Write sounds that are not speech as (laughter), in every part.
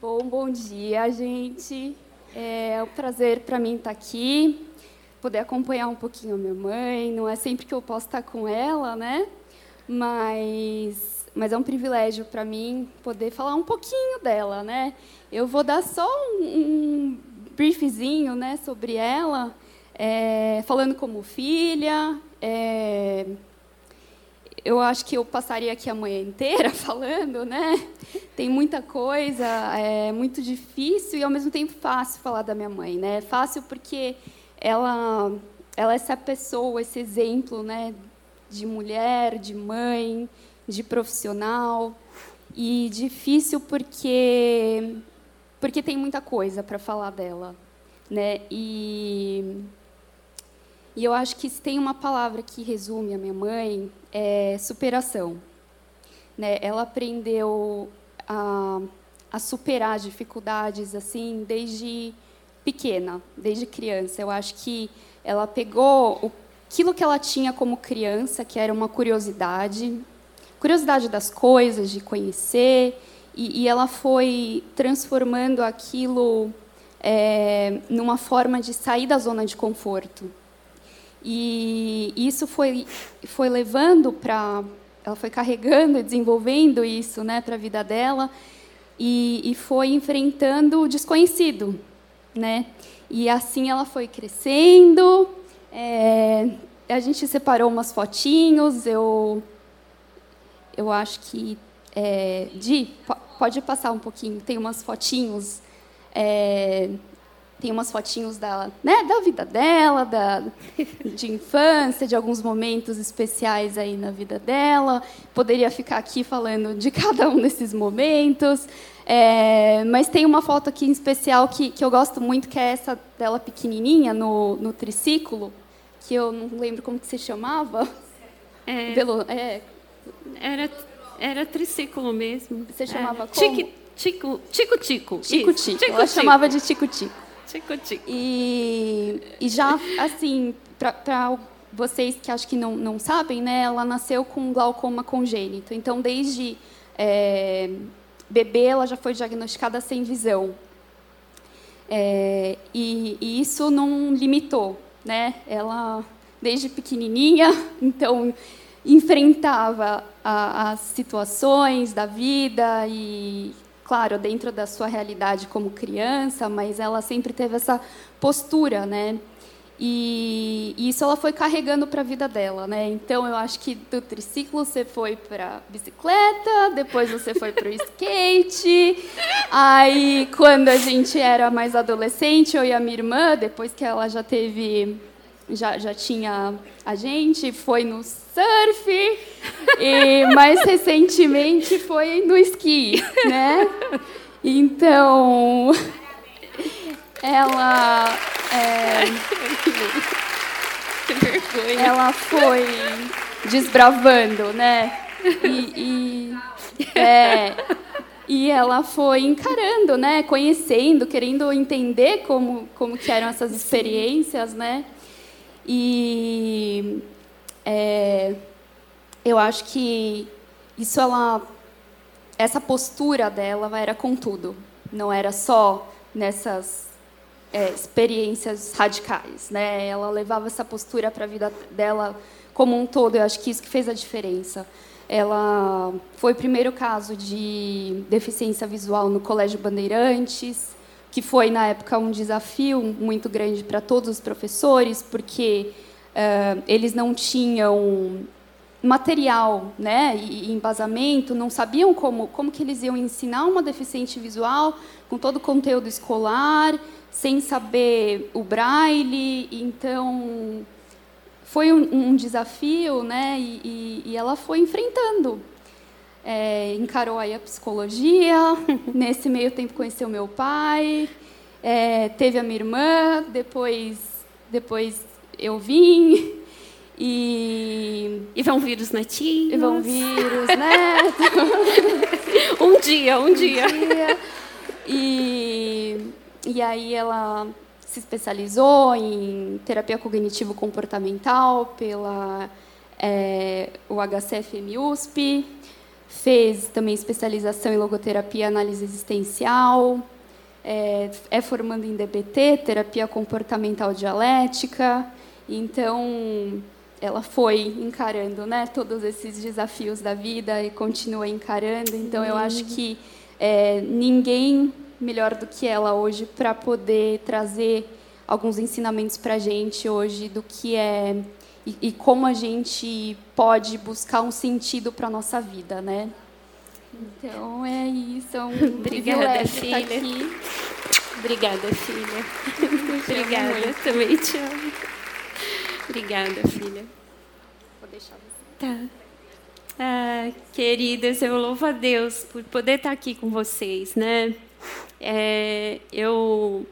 Bom, bom dia, gente. É um prazer para mim estar aqui, poder acompanhar um pouquinho a minha mãe. Não é sempre que eu posso estar com ela, né? Mas, mas é um privilégio para mim poder falar um pouquinho dela, né? Eu vou dar só um, um briefzinho, né, sobre ela, é, falando como filha. É, eu acho que eu passaria aqui a manhã inteira (laughs) falando, né? Tem muita coisa, é muito difícil e ao mesmo tempo fácil falar da minha mãe, né? Fácil porque ela, ela é essa pessoa, esse exemplo, né? De mulher, de mãe, de profissional e difícil porque porque tem muita coisa para falar dela, né? E e eu acho que se tem uma palavra que resume a minha mãe, é superação. Né? Ela aprendeu a, a superar dificuldades assim desde pequena, desde criança. Eu acho que ela pegou aquilo que ela tinha como criança, que era uma curiosidade, curiosidade das coisas, de conhecer, e, e ela foi transformando aquilo é, numa forma de sair da zona de conforto. E isso foi, foi levando para. Ela foi carregando e desenvolvendo isso né, para a vida dela e, e foi enfrentando o desconhecido. Né? E assim ela foi crescendo. É, a gente separou umas fotinhos. Eu, eu acho que. É, Di, pode passar um pouquinho. Tem umas fotinhos. É, tem umas fotinhos da, né, da vida dela, da, de infância, de alguns momentos especiais aí na vida dela. Poderia ficar aqui falando de (laughs) cada um desses momentos. É, mas tem uma foto aqui em especial que, que eu gosto muito, que é essa dela pequenininha no, no triciclo, que eu não lembro como que se chamava. É, Velo, é. Era, era triciclo mesmo. Você chamava é. como? Tico, tico, tico. Tico, tico. Ela chamava de tico, tico. Tico. E, e já, assim, para vocês que acho que não, não sabem, né, ela nasceu com glaucoma congênito. Então, desde é, bebê, ela já foi diagnosticada sem visão. É, e, e, isso não limitou, né? Ela, desde pequenininha, (laughs) então enfrentava a, as situações da vida e claro, dentro da sua realidade como criança, mas ela sempre teve essa postura, né? E, isso ela foi carregando para a vida dela, né? Então eu acho que do triciclo você foi para bicicleta, depois você foi para o (laughs) skate. Aí quando a gente era mais adolescente, eu e a minha irmã, depois que ela já teve já, já tinha a gente, foi no surf e mais recentemente foi no esqui, né? Então, ela é, ela foi desbravando, né? E, e, é, e ela foi encarando, né? Conhecendo, querendo entender como como que eram essas experiências, né? E é, eu acho que isso ela, essa postura dela era com tudo, não era só nessas é, experiências radicais, né? Ela levava essa postura para a vida dela como um todo. Eu acho que isso que fez a diferença. Ela foi o primeiro caso de deficiência visual no Colégio Bandeirantes que foi na época um desafio muito grande para todos os professores, porque uh, eles não tinham material, né, e embasamento, não sabiam como como que eles iam ensinar uma deficiente visual com todo o conteúdo escolar, sem saber o braille, então foi um, um desafio, né, e, e, e ela foi enfrentando. É, encarou aí a psicologia, (laughs) nesse meio tempo conheceu meu pai, é, teve a minha irmã, depois, depois eu vim. E, e vão vir os netinhos. E vão vir os (laughs) netos. um dia, um, um dia. dia. E, e aí ela se especializou em terapia cognitivo-comportamental pela é, o HCFM USP fez também especialização em logoterapia e análise existencial, é, é formando em DBT, terapia comportamental dialética. Então, ela foi encarando né, todos esses desafios da vida e continua encarando. Então, eu acho que é, ninguém melhor do que ela hoje para poder trazer alguns ensinamentos para a gente hoje do que é e, e, como a gente pode buscar um sentido para a nossa vida, né? Então é isso, é um (laughs) Obrigada, filha. (laughs) Obrigada, filha. Obrigada, também te amo. Obrigada, filha. Vou deixar você. Tá. Ah, queridas, eu louvo a Deus por poder estar aqui com vocês, né? É, eu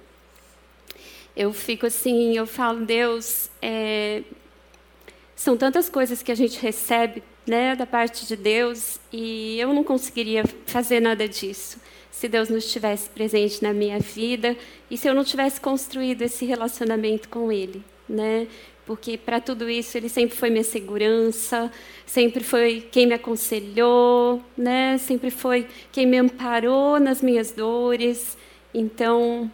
eu fico assim, eu falo, Deus, é, são tantas coisas que a gente recebe, né, da parte de Deus, e eu não conseguiria fazer nada disso se Deus não estivesse presente na minha vida e se eu não tivesse construído esse relacionamento com Ele, né? Porque para tudo isso ele sempre foi minha segurança, sempre foi quem me aconselhou, né? Sempre foi quem me amparou nas minhas dores. Então,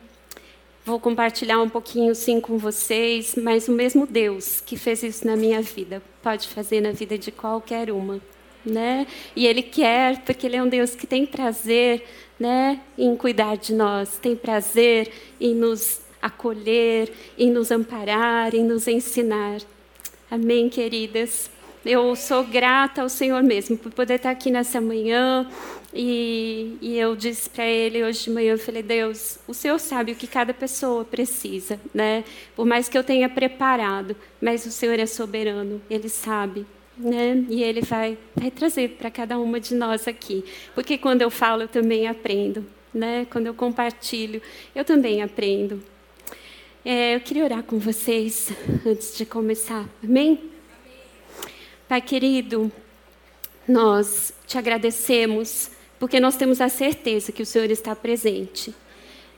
vou compartilhar um pouquinho sim com vocês, mas o mesmo Deus que fez isso na minha vida pode fazer na vida de qualquer uma, né? E ele quer, porque ele é um Deus que tem prazer, né, em cuidar de nós, tem prazer em nos acolher, em nos amparar, em nos ensinar. Amém, queridas? Eu sou grata ao Senhor mesmo por poder estar aqui nessa manhã. E, e eu disse para ele hoje de manhã, eu falei, Deus, o Senhor sabe o que cada pessoa precisa, né? Por mais que eu tenha preparado, mas o Senhor é soberano, Ele sabe. Né? E Ele vai, vai trazer para cada uma de nós aqui. Porque quando eu falo, eu também aprendo. Né? Quando eu compartilho, eu também aprendo. É, eu queria orar com vocês antes de começar. Amém? Pai querido, nós te agradecemos porque nós temos a certeza que o Senhor está presente.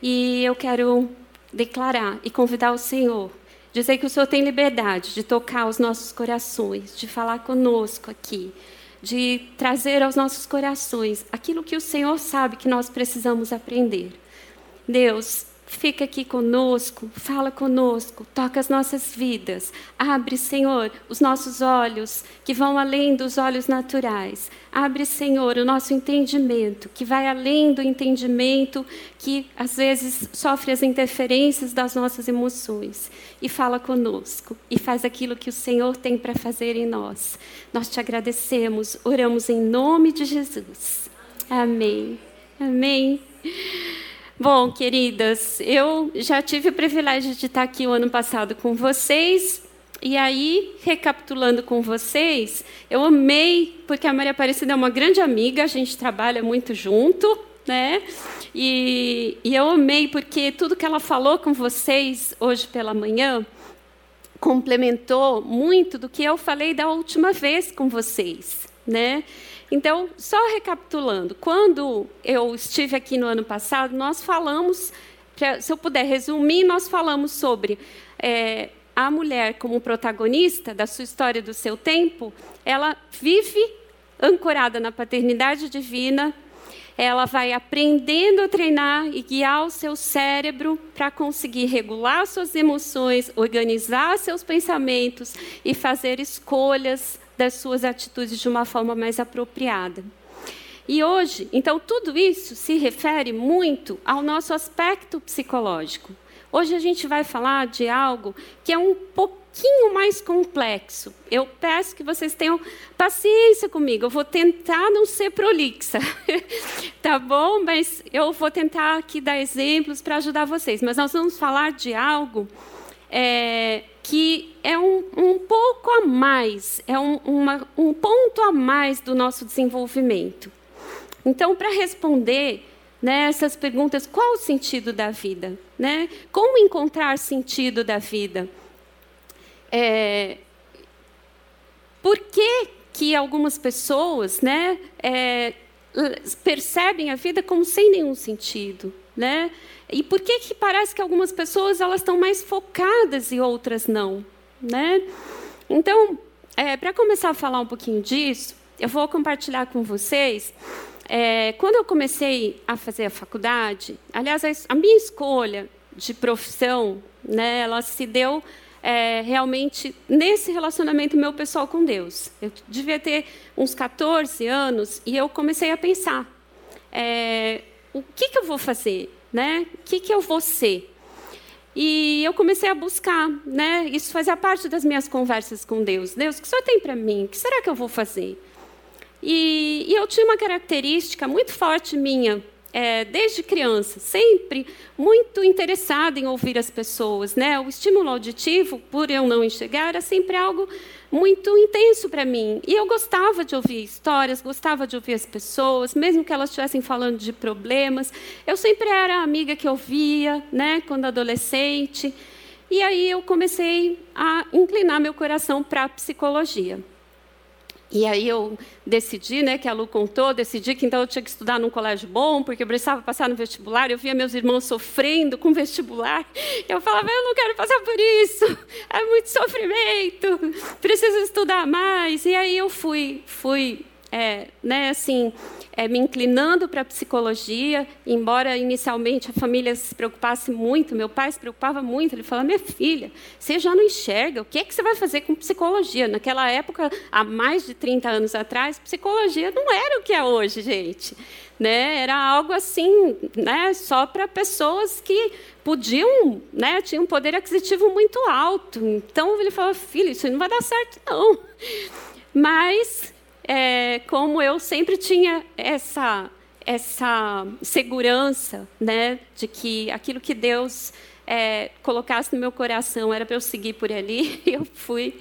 E eu quero declarar e convidar o Senhor, dizer que o Senhor tem liberdade de tocar os nossos corações, de falar conosco aqui, de trazer aos nossos corações aquilo que o Senhor sabe que nós precisamos aprender. Deus, Fica aqui conosco, fala conosco, toca as nossas vidas. Abre, Senhor, os nossos olhos que vão além dos olhos naturais. Abre, Senhor, o nosso entendimento, que vai além do entendimento que às vezes sofre as interferências das nossas emoções. E fala conosco e faz aquilo que o Senhor tem para fazer em nós. Nós te agradecemos, oramos em nome de Jesus. Amém. Amém. Bom, queridas, eu já tive o privilégio de estar aqui o ano passado com vocês. E aí, recapitulando com vocês, eu amei, porque a Maria Aparecida é uma grande amiga, a gente trabalha muito junto, né? E, e eu amei porque tudo que ela falou com vocês hoje pela manhã complementou muito do que eu falei da última vez com vocês, né? Então, só recapitulando, quando eu estive aqui no ano passado, nós falamos, se eu puder resumir, nós falamos sobre é, a mulher como protagonista da sua história, do seu tempo, ela vive ancorada na paternidade divina, ela vai aprendendo a treinar e guiar o seu cérebro para conseguir regular suas emoções, organizar seus pensamentos e fazer escolhas das suas atitudes de uma forma mais apropriada. E hoje, então, tudo isso se refere muito ao nosso aspecto psicológico. Hoje a gente vai falar de algo que é um pouquinho mais complexo. Eu peço que vocês tenham paciência comigo. Eu vou tentar não ser prolixa, (laughs) tá bom? Mas eu vou tentar aqui dar exemplos para ajudar vocês. Mas nós vamos falar de algo é, que é um, um, pouco a mais, é um, uma, um ponto a mais do nosso desenvolvimento. Então, para responder né, essas perguntas, qual o sentido da vida? Né? Como encontrar sentido da vida? É, por que, que algumas pessoas né, é, percebem a vida como sem nenhum sentido? Né? E por que, que parece que algumas pessoas elas estão mais focadas e outras não? Né? Então, é, para começar a falar um pouquinho disso, eu vou compartilhar com vocês. É, quando eu comecei a fazer a faculdade, aliás, a minha escolha de profissão, né, ela se deu é, realmente nesse relacionamento meu pessoal com Deus. Eu devia ter uns 14 anos e eu comecei a pensar: é, o que, que eu vou fazer? Né? O que, que eu vou ser? E eu comecei a buscar, né? Isso fazia parte das minhas conversas com Deus. Deus, o que o Senhor tem para mim? O que será que eu vou fazer? E, e eu tinha uma característica muito forte minha, é, desde criança, sempre muito interessada em ouvir as pessoas. Né? O estímulo auditivo, por eu não enxergar, era sempre algo muito intenso para mim. E eu gostava de ouvir histórias, gostava de ouvir as pessoas, mesmo que elas estivessem falando de problemas. Eu sempre era a amiga que ouvia, né, quando adolescente. E aí eu comecei a inclinar meu coração para a psicologia. E aí eu decidi, né, que a Lu contou, decidi que então eu tinha que estudar num colégio bom, porque eu precisava passar no vestibular. Eu via meus irmãos sofrendo com vestibular. Eu falava, eu não quero passar por isso. É muito sofrimento. Preciso estudar mais. E aí eu fui, fui, é, né, assim, é, me inclinando para a psicologia, embora inicialmente a família se preocupasse muito, meu pai se preocupava muito, ele falava, minha filha, você já não enxerga, o que é que você vai fazer com psicologia? Naquela época, há mais de 30 anos atrás, psicologia não era o que é hoje, gente. Né? Era algo assim, né? só para pessoas que podiam, né? tinham um poder aquisitivo muito alto. Então, ele falou, filho, isso não vai dar certo, não. Mas é, como eu sempre tinha essa essa segurança, né, de que aquilo que Deus é, colocasse no meu coração era para eu seguir por ali, (laughs) eu fui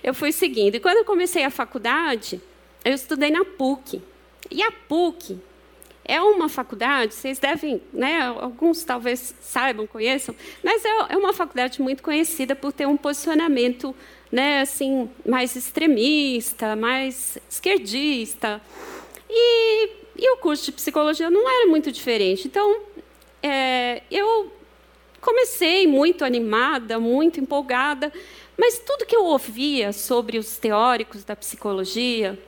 eu fui seguindo. E quando eu comecei a faculdade, eu estudei na PUC. E a PUC é uma faculdade, vocês devem, né, alguns talvez saibam, conheçam, mas é, é uma faculdade muito conhecida por ter um posicionamento né, assim, mais extremista, mais esquerdista. E, e o curso de psicologia não era muito diferente. Então, é, eu comecei muito animada, muito empolgada, mas tudo que eu ouvia sobre os teóricos da psicologia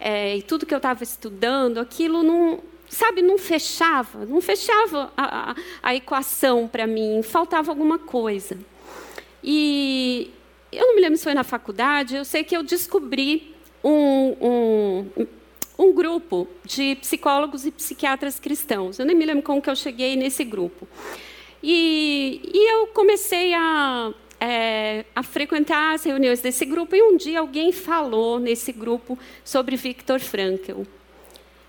é, e tudo que eu estava estudando, aquilo não, sabe, não fechava, não fechava a, a, a equação para mim, faltava alguma coisa. E, eu não me lembro se foi na faculdade, eu sei que eu descobri um, um, um grupo de psicólogos e psiquiatras cristãos. Eu nem me lembro como que eu cheguei nesse grupo. E, e eu comecei a, é, a frequentar as reuniões desse grupo, e um dia alguém falou nesse grupo sobre Viktor Frankl.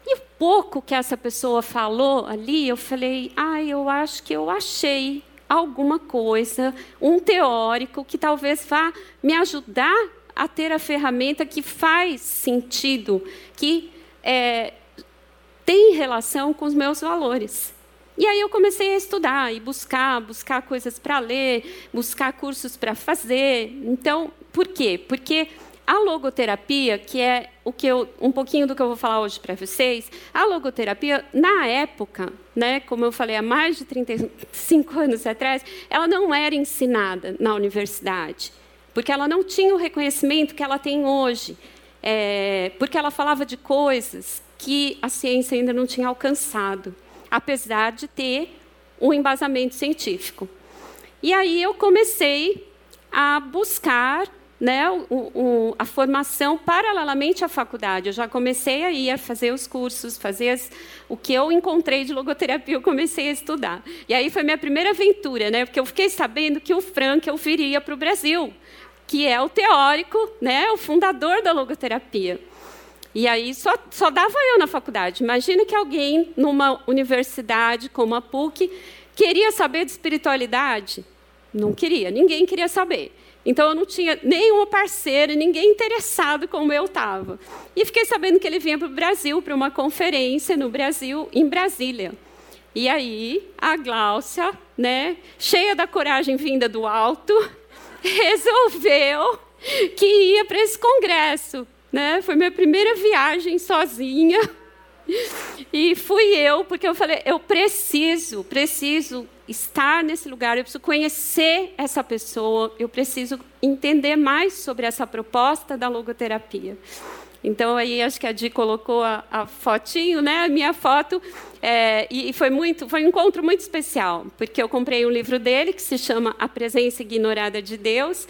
E o pouco que essa pessoa falou ali, eu falei, ah, eu acho que eu achei alguma coisa, um teórico que talvez vá me ajudar a ter a ferramenta que faz sentido, que é, tem relação com os meus valores. E aí eu comecei a estudar e buscar, buscar coisas para ler, buscar cursos para fazer. Então, por quê? Porque a logoterapia, que é o que eu, um pouquinho do que eu vou falar hoje para vocês, a logoterapia, na época, né, como eu falei, há mais de 35 (laughs) anos atrás, ela não era ensinada na universidade, porque ela não tinha o reconhecimento que ela tem hoje, é, porque ela falava de coisas que a ciência ainda não tinha alcançado, apesar de ter um embasamento científico. E aí eu comecei a buscar né, o, o, a formação paralelamente à faculdade. Eu já comecei a ir a fazer os cursos, fazer as, o que eu encontrei de logoterapia, eu comecei a estudar. E aí foi minha primeira aventura, né, porque eu fiquei sabendo que o Frank eu viria para o Brasil, que é o teórico, né, o fundador da logoterapia. E aí só, só dava eu na faculdade. Imagina que alguém numa universidade como a PUC queria saber de espiritualidade. Não queria, ninguém queria saber. Então eu não tinha nenhuma parceira, ninguém interessado como eu estava. E fiquei sabendo que ele vinha para o Brasil para uma conferência no Brasil, em Brasília. E aí a Gláucia, né, cheia da coragem vinda do alto, (laughs) resolveu que ia para esse congresso. Né? Foi minha primeira viagem sozinha. (laughs) E fui eu, porque eu falei, eu preciso, preciso estar nesse lugar, eu preciso conhecer essa pessoa, eu preciso entender mais sobre essa proposta da logoterapia. Então aí acho que a Di colocou a, a fotinho, né? A minha foto é, e foi muito, foi um encontro muito especial, porque eu comprei um livro dele que se chama A Presença Ignorada de Deus,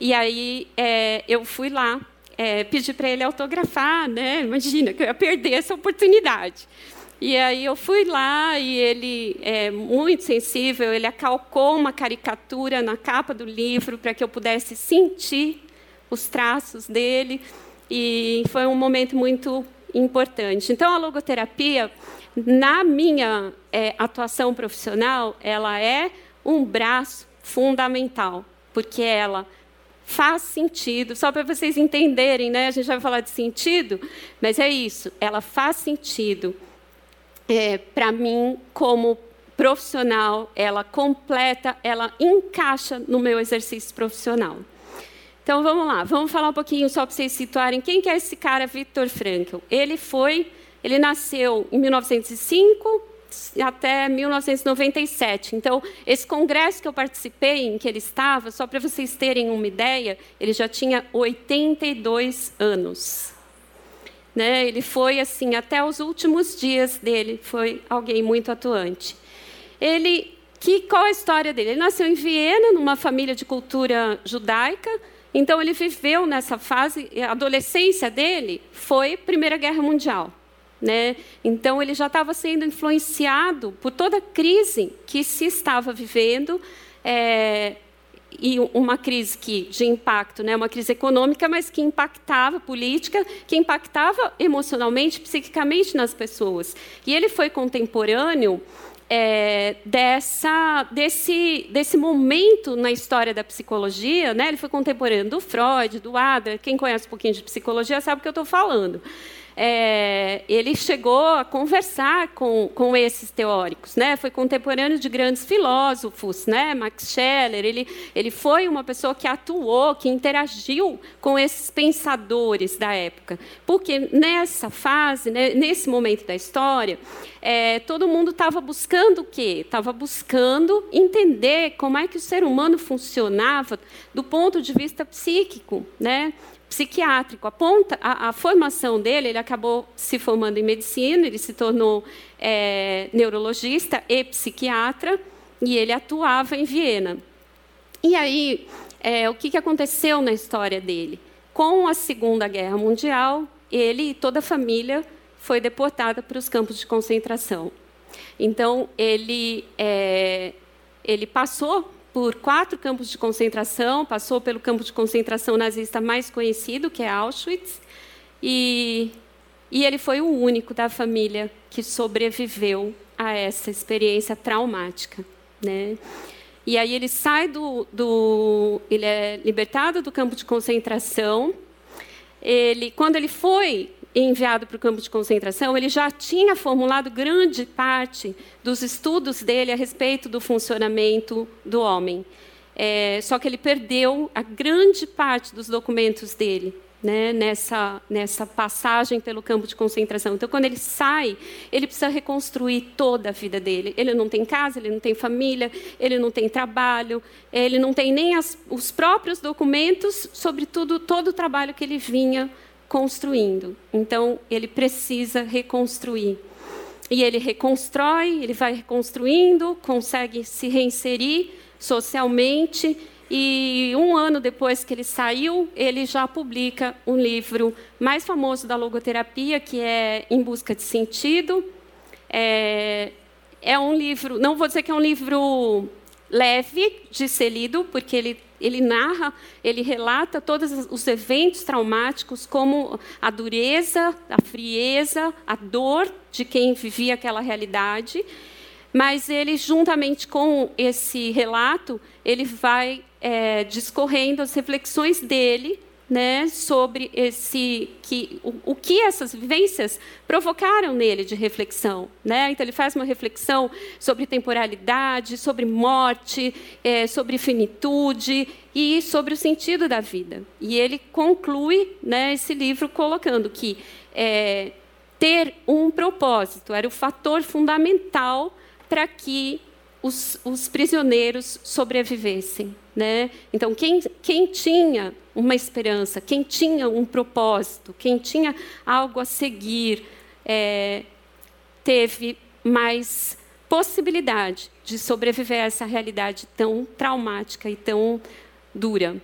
e aí é, eu fui lá, é, pedi para ele autografar, né? Imagina que eu ia perder essa oportunidade. E aí eu fui lá e ele é muito sensível, ele acalcou uma caricatura na capa do livro para que eu pudesse sentir os traços dele e foi um momento muito importante. Então a logoterapia, na minha é, atuação profissional, ela é um braço fundamental, porque ela faz sentido, só para vocês entenderem, né? A gente vai falar de sentido, mas é isso, ela faz sentido é, para mim, como profissional, ela completa, ela encaixa no meu exercício profissional. Então vamos lá, vamos falar um pouquinho só para vocês situarem quem que é esse cara Viktor Frankl. Ele foi, ele nasceu em 1905 até 1997. Então, esse congresso que eu participei, em que ele estava, só para vocês terem uma ideia, ele já tinha 82 anos. Né? Ele foi assim até os últimos dias dele, foi alguém muito atuante. Ele, que qual a história dele? Ele nasceu em Viena, numa família de cultura judaica. Então ele viveu nessa fase, a adolescência dele foi Primeira Guerra Mundial. Né? Então ele já estava sendo influenciado por toda a crise que se estava vivendo. É, e uma crise que, de impacto, né, uma crise econômica, mas que impactava política, que impactava emocionalmente, psiquicamente nas pessoas. E ele foi contemporâneo é, dessa, desse, desse momento na história da psicologia. Né? Ele foi contemporâneo do Freud, do Adler. Quem conhece um pouquinho de psicologia sabe o que eu estou falando é, ele chegou a conversar com, com esses teóricos, né? Foi contemporâneo de grandes filósofos, né? Max Scheler. Ele, ele foi uma pessoa que atuou, que interagiu com esses pensadores da época, porque nessa fase, né, nesse momento da história, é, todo mundo estava buscando o quê? Estava buscando entender como é que o ser humano funcionava do ponto de vista psíquico, né? Psiquiátrico. A, ponta, a, a, formação dele, ele acabou se formando em medicina, ele se tornou é, neurologista e psiquiatra, e ele atuava em Viena. E aí, é, o que, que aconteceu na história dele? Com a Segunda Guerra Mundial, ele e toda a família foi deportada para os campos de concentração. Então, ele, é, ele passou por quatro campos de concentração, passou pelo campo de concentração nazista mais conhecido, que é Auschwitz, e, e ele foi o único da família que sobreviveu a essa experiência traumática. Né? E aí ele sai do, do, ele é libertado do campo de concentração. Ele, quando ele foi enviado para o campo de concentração, ele já tinha formulado grande parte dos estudos dele a respeito do funcionamento do homem. É, só que ele perdeu a grande parte dos documentos dele né, nessa, nessa passagem pelo campo de concentração. Então, quando ele sai, ele precisa reconstruir toda a vida dele. Ele não tem casa, ele não tem família, ele não tem trabalho, ele não tem nem as, os próprios documentos sobre tudo, todo o trabalho que ele vinha construindo. Então, ele precisa reconstruir. E ele reconstrói, ele vai reconstruindo, consegue se reinserir socialmente. E um ano depois que ele saiu, ele já publica um livro mais famoso da logoterapia, que é Em Busca de Sentido. É, é um livro, não vou dizer que é um livro leve de ser lido, porque ele ele narra, ele relata todos os eventos traumáticos, como a dureza, a frieza, a dor de quem vivia aquela realidade. Mas ele, juntamente com esse relato, ele vai é, discorrendo as reflexões dele né, sobre esse que o, o, que essas vivências provocaram nele de reflexão, né? Então ele faz uma reflexão sobre temporalidade, sobre morte, é, sobre finitude e sobre o sentido da vida. E ele conclui, né, esse livro colocando que é, ter um propósito era o fator fundamental para que os, os prisioneiros sobrevivessem. Né? Então, quem, quem tinha uma esperança, quem tinha um propósito, quem tinha algo a seguir, é, teve mais possibilidade de sobreviver a essa realidade tão traumática e tão dura.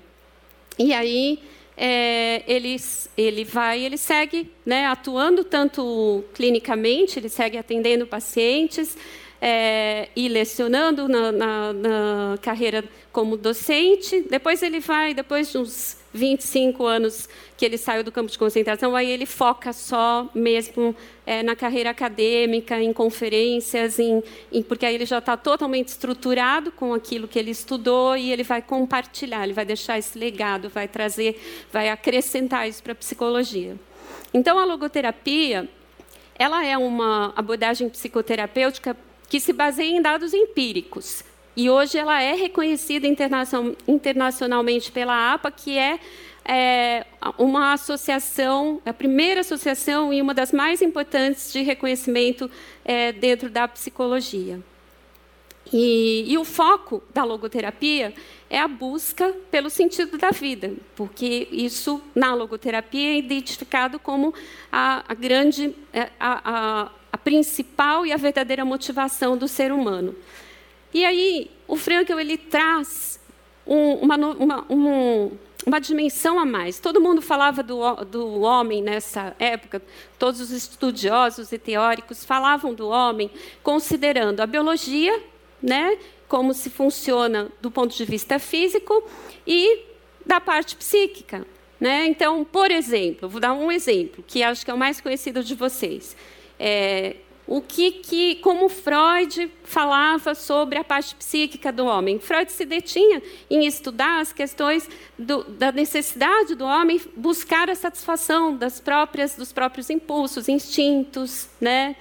E aí é, ele, ele vai, ele segue né, atuando tanto clinicamente, ele segue atendendo pacientes é, e lecionando na, na, na carreira como docente. Depois ele vai, depois de uns 25 anos que ele saiu do campo de concentração, aí ele foca só mesmo é, na carreira acadêmica, em conferências, em, em, porque aí ele já está totalmente estruturado com aquilo que ele estudou e ele vai compartilhar, ele vai deixar esse legado, vai trazer, vai acrescentar isso para a psicologia. Então, a logoterapia, ela é uma abordagem psicoterapêutica que se baseia em dados empíricos. E hoje ela é reconhecida internacionalmente pela APA, que é, é, uma associação, a primeira associação e uma das mais importantes de reconhecimento é, dentro da psicologia. E, e, o foco da logoterapia é a busca pelo sentido da vida, porque isso na logoterapia é identificado como a, a grande, é, a, a, a principal e a verdadeira motivação do ser humano. E aí, o Frankel ele traz um, uma, uma, um, uma dimensão a mais. Todo mundo falava do, do homem nessa época, todos os estudiosos e teóricos falavam do homem considerando a biologia, né, como se funciona do ponto de vista físico, e da parte psíquica. Né? Então, por exemplo, vou dar um exemplo, que acho que é o mais conhecido de vocês. É, o que, que, como Freud falava sobre a parte psíquica do homem. Freud se detinha em estudar as questões do, da necessidade do homem buscar a satisfação das próprias, dos próprios impulsos, instintos, né?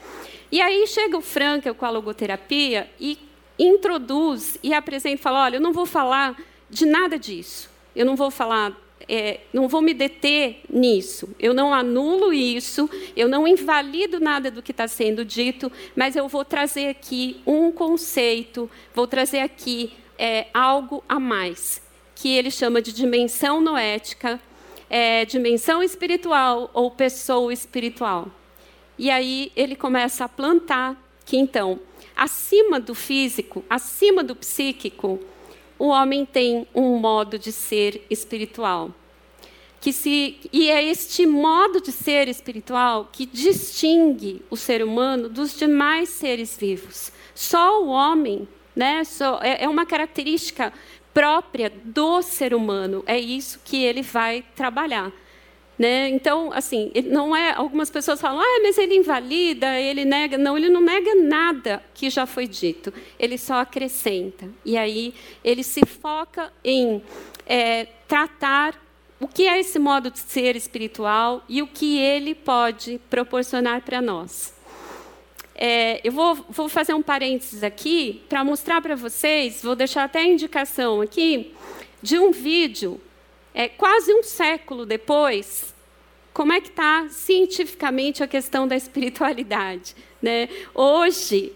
E aí chega o Frankel com a logoterapia e introduz e apresenta, fala, olha, eu não vou falar de nada disso. Eu não vou falar é, não vou me deter nisso, eu não anulo isso, eu não invalido nada do que está sendo dito, mas eu vou trazer aqui um conceito, vou trazer aqui é, algo a mais, que ele chama de dimensão noética, é, dimensão espiritual ou pessoa espiritual. E aí ele começa a plantar que, então, acima do físico, acima do psíquico, o homem tem um modo de ser espiritual. Que se, e é este modo de ser espiritual que distingue o ser humano dos demais seres vivos. Só o homem, né, só, é, é uma característica própria do ser humano. É isso que ele vai trabalhar. Né? Então, assim, não é. Algumas pessoas falam, ah, mas ele invalida, ele nega. Não, ele não nega nada que já foi dito. Ele só acrescenta. E aí ele se foca em é, tratar o que é esse modo de ser espiritual e o que ele pode proporcionar para nós. É, eu vou, vou, fazer um parênteses aqui para mostrar para vocês, vou deixar até a indicação aqui, de um vídeo é, quase um século depois, como é que está cientificamente a questão da espiritualidade. Né? Hoje,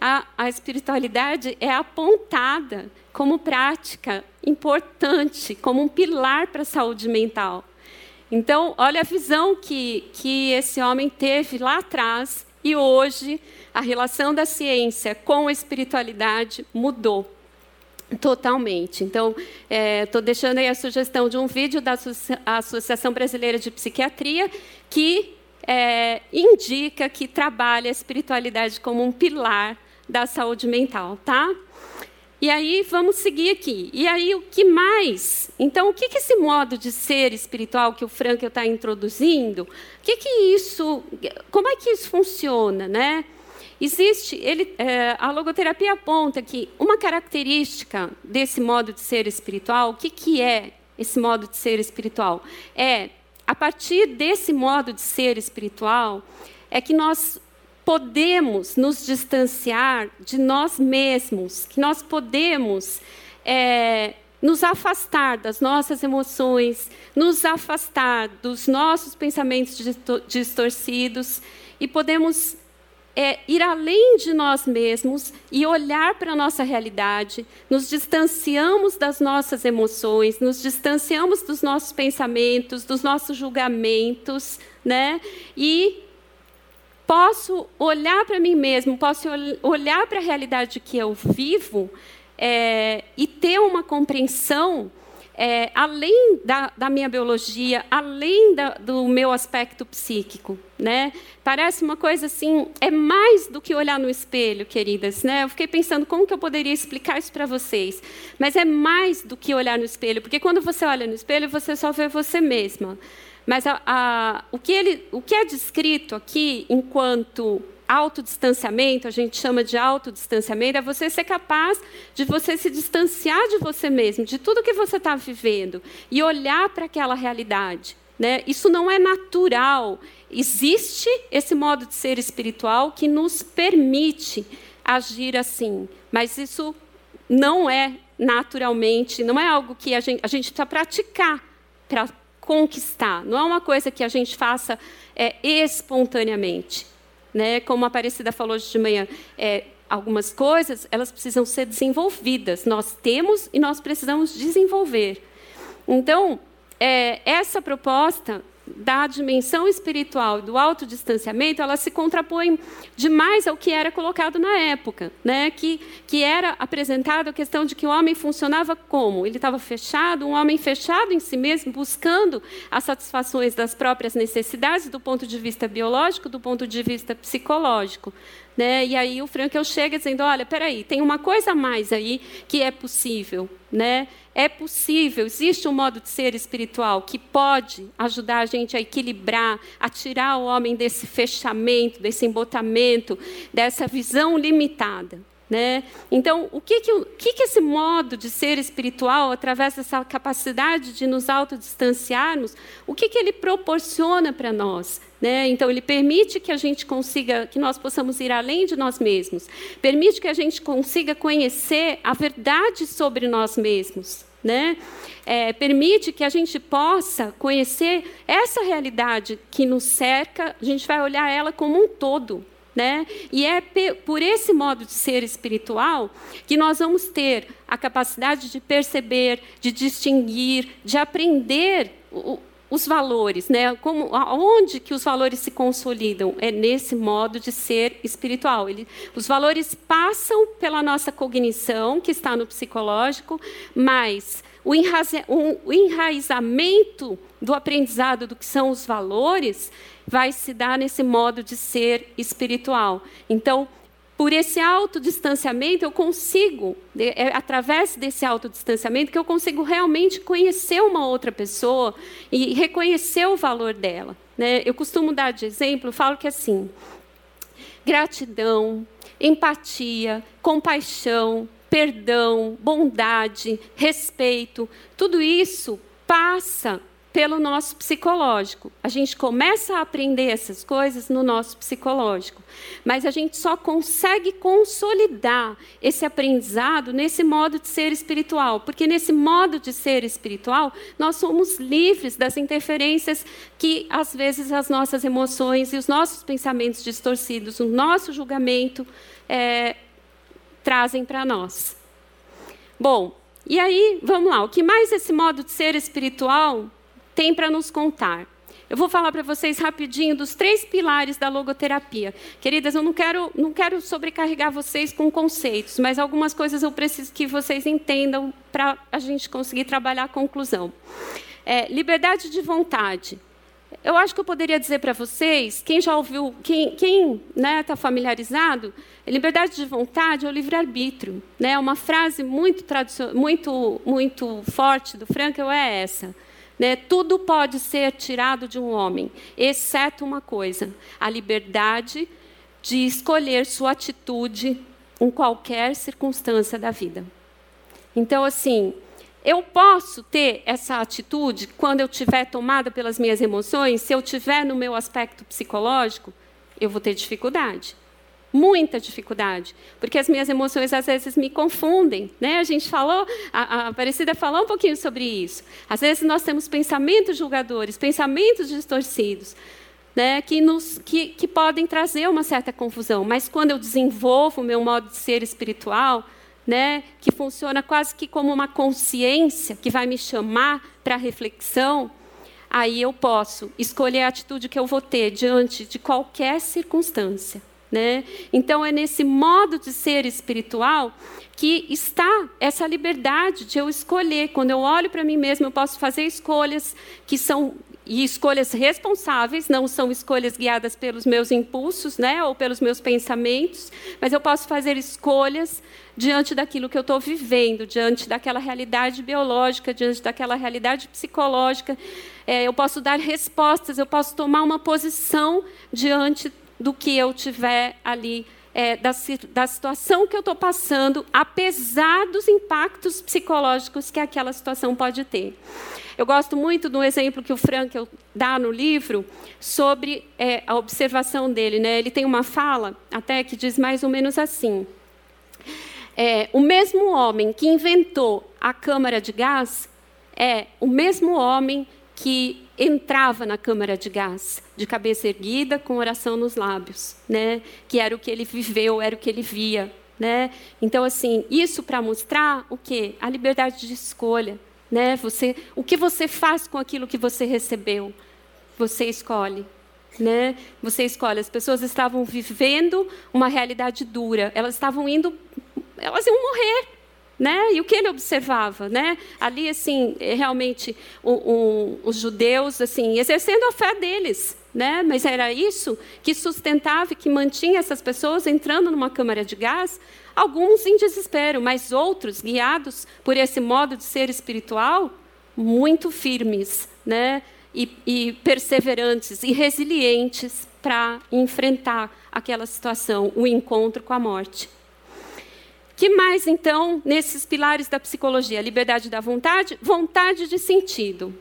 a, a espiritualidade é apontada como prática importante, como um pilar para a saúde mental. Então, olha a visão que, que esse homem teve lá atrás e hoje a relação da ciência com a espiritualidade mudou. Totalmente. Então, estou é, deixando aí a sugestão de um vídeo da Associação Brasileira de Psiquiatria que é, indica que trabalha a espiritualidade como um pilar da saúde mental, tá? E aí vamos seguir aqui. E aí o que mais? Então, o que, que esse modo de ser espiritual que o Frankel está introduzindo? O que, que isso? Como é que isso funciona, né? Existe, ele, é, a logoterapia aponta que uma característica desse modo de ser espiritual, o que, que é esse modo de ser espiritual? É, a partir desse modo de ser espiritual, é que nós podemos nos distanciar de nós mesmos, que nós podemos é, nos afastar das nossas emoções, nos afastar dos nossos pensamentos distorcidos e podemos é ir além de nós mesmos e olhar para a nossa realidade, nos distanciamos das nossas emoções, nos distanciamos dos nossos pensamentos, dos nossos julgamentos, né? E posso olhar para mim mesmo, posso olhar para a realidade que eu vivo é, e ter uma compreensão é, além da, da, minha biologia, além da, do meu aspecto psíquico, né? Parece uma coisa assim, é mais do que olhar no espelho, queridas, né? Eu fiquei pensando como que eu poderia explicar isso para vocês, mas é mais do que olhar no espelho, porque quando você olha no espelho, você só vê você mesma. Mas a, a, o, que ele, o que é descrito aqui enquanto autodistanciamento, a gente chama de autodistanciamento, é você ser capaz de você se distanciar de você mesmo, de tudo que você está vivendo, e olhar para aquela realidade. Né? Isso não é natural. Existe esse modo de ser espiritual que nos permite agir assim, mas isso não é naturalmente, não é algo que a gente, a gente precisa praticar para conquistar, não é uma coisa que a gente faça é, espontaneamente né? Como a Aparecida falou hoje de manhã, é, algumas coisas elas precisam ser desenvolvidas. Nós temos e nós precisamos desenvolver. Então, é, essa proposta da dimensão espiritual do autodistanciamento, ela se contrapõe demais ao que era colocado na época, né? que, que era apresentado a questão de que o homem funcionava como? Ele estava fechado, um homem fechado em si mesmo, buscando as satisfações das próprias necessidades do ponto de vista biológico, do ponto de vista psicológico. Né? E aí o Frankel chega dizendo, olha, peraí, tem uma coisa a mais aí que é possível. Né? É possível, existe um modo de ser espiritual que pode ajudar a gente a equilibrar, a tirar o homem desse fechamento, desse embotamento, dessa visão limitada. Né? Então, o que que, o que que esse modo de ser espiritual, através dessa capacidade de nos autodistanciarmos, o que, que ele proporciona para nós? Né? Então, ele permite que a gente consiga, que nós possamos ir além de nós mesmos, permite que a gente consiga conhecer a verdade sobre nós mesmos. Né? É, permite que a gente possa conhecer essa realidade que nos cerca, a gente vai olhar ela como um todo. Né? E é por esse modo de ser espiritual que nós vamos ter a capacidade de perceber, de distinguir, de aprender o, os valores, né? Como, aonde que os valores se consolidam? É nesse modo de ser espiritual. Ele, os valores passam pela nossa cognição, que está no psicológico, mas o, o enraizamento do aprendizado do que são os valores vai se dar nesse modo de ser espiritual. Então, por esse autodistanciamento, eu consigo, é através desse autodistanciamento, que eu consigo realmente conhecer uma outra pessoa e reconhecer o valor dela. Né? Eu costumo dar de exemplo, falo que assim, gratidão, empatia, compaixão, perdão, bondade, respeito, tudo isso passa pelo nosso psicológico. A gente começa a aprender essas coisas no nosso psicológico, mas a gente só consegue consolidar esse aprendizado nesse modo de ser espiritual, porque nesse modo de ser espiritual nós somos livres das interferências que às vezes as nossas emoções e os nossos pensamentos distorcidos, o nosso julgamento é, trazem para nós. Bom, e aí, vamos lá, o que mais esse modo de ser espiritual tem para nos contar. Eu vou falar para vocês rapidinho dos três pilares da logoterapia. Queridas, eu não quero, não quero sobrecarregar vocês com conceitos, mas algumas coisas eu preciso que vocês entendam para a gente conseguir trabalhar a conclusão. É, liberdade de vontade. Eu acho que eu poderia dizer para vocês, quem já ouviu, quem está né, tá familiarizado, liberdade de vontade é o livre-arbítrio. Né? Uma frase muito, muito, muito forte do Frankel é essa. Né? Tudo pode ser tirado de um homem, exceto uma coisa: a liberdade de escolher sua atitude em qualquer circunstância da vida. Então, assim, eu posso ter essa atitude quando eu estiver tomada pelas minhas emoções, se eu estiver no meu aspecto psicológico, eu vou ter dificuldade muita dificuldade, porque as minhas emoções às vezes me confundem. Né? A gente falou, a, Aparecida falou um pouquinho sobre isso. Às vezes nós temos pensamentos julgadores, pensamentos distorcidos. né, que, nos, que, que podem trazer uma certa confusão. Mas quando eu desenvolvo o meu modo de ser espiritual, né, que funciona quase que como uma consciência que vai me chamar para reflexão, aí eu posso escolher a atitude que eu vou ter diante de qualquer circunstância. Né? Então, é nesse modo de ser espiritual que está essa liberdade de eu escolher. Quando eu olho para mim mesmo, eu posso fazer escolhas que são e escolhas responsáveis, não são escolhas guiadas pelos meus impulsos, né, ou pelos meus pensamentos, mas eu posso fazer escolhas diante daquilo que eu estou vivendo, diante daquela realidade biológica, diante daquela realidade psicológica. É, eu posso dar respostas, eu posso tomar uma posição diante do que eu tiver ali é, da, da, situação que eu estou passando, apesar dos impactos psicológicos que aquela situação pode ter. Eu gosto muito do exemplo que o Frank dá no livro sobre é, a observação dele. Né? Ele tem uma fala até que diz mais ou menos assim: é, o mesmo homem que inventou a câmara de gás é o mesmo homem que entrava na câmara de gás, de cabeça erguida, com oração nos lábios, né? Que era o que ele viveu, era o que ele via, né? Então assim, isso para mostrar o quê? A liberdade de escolha, né? Você, o que você faz com aquilo que você recebeu? Você escolhe, né? Você escolhe. As pessoas estavam vivendo uma realidade dura. Elas estavam indo, elas iam morrer. Né? E o que ele observava, né? Ali assim, realmente o, o, os judeus assim exercendo a fé deles, né? Mas era isso que sustentava e que mantinha essas pessoas entrando numa câmara de gás, alguns em desespero, mas outros guiados por esse modo de ser espiritual, muito firmes, né? E, e perseverantes e resilientes para enfrentar aquela situação, o encontro com a morte. Que mais, então, nesses pilares da psicologia? Liberdade da vontade, vontade de sentido.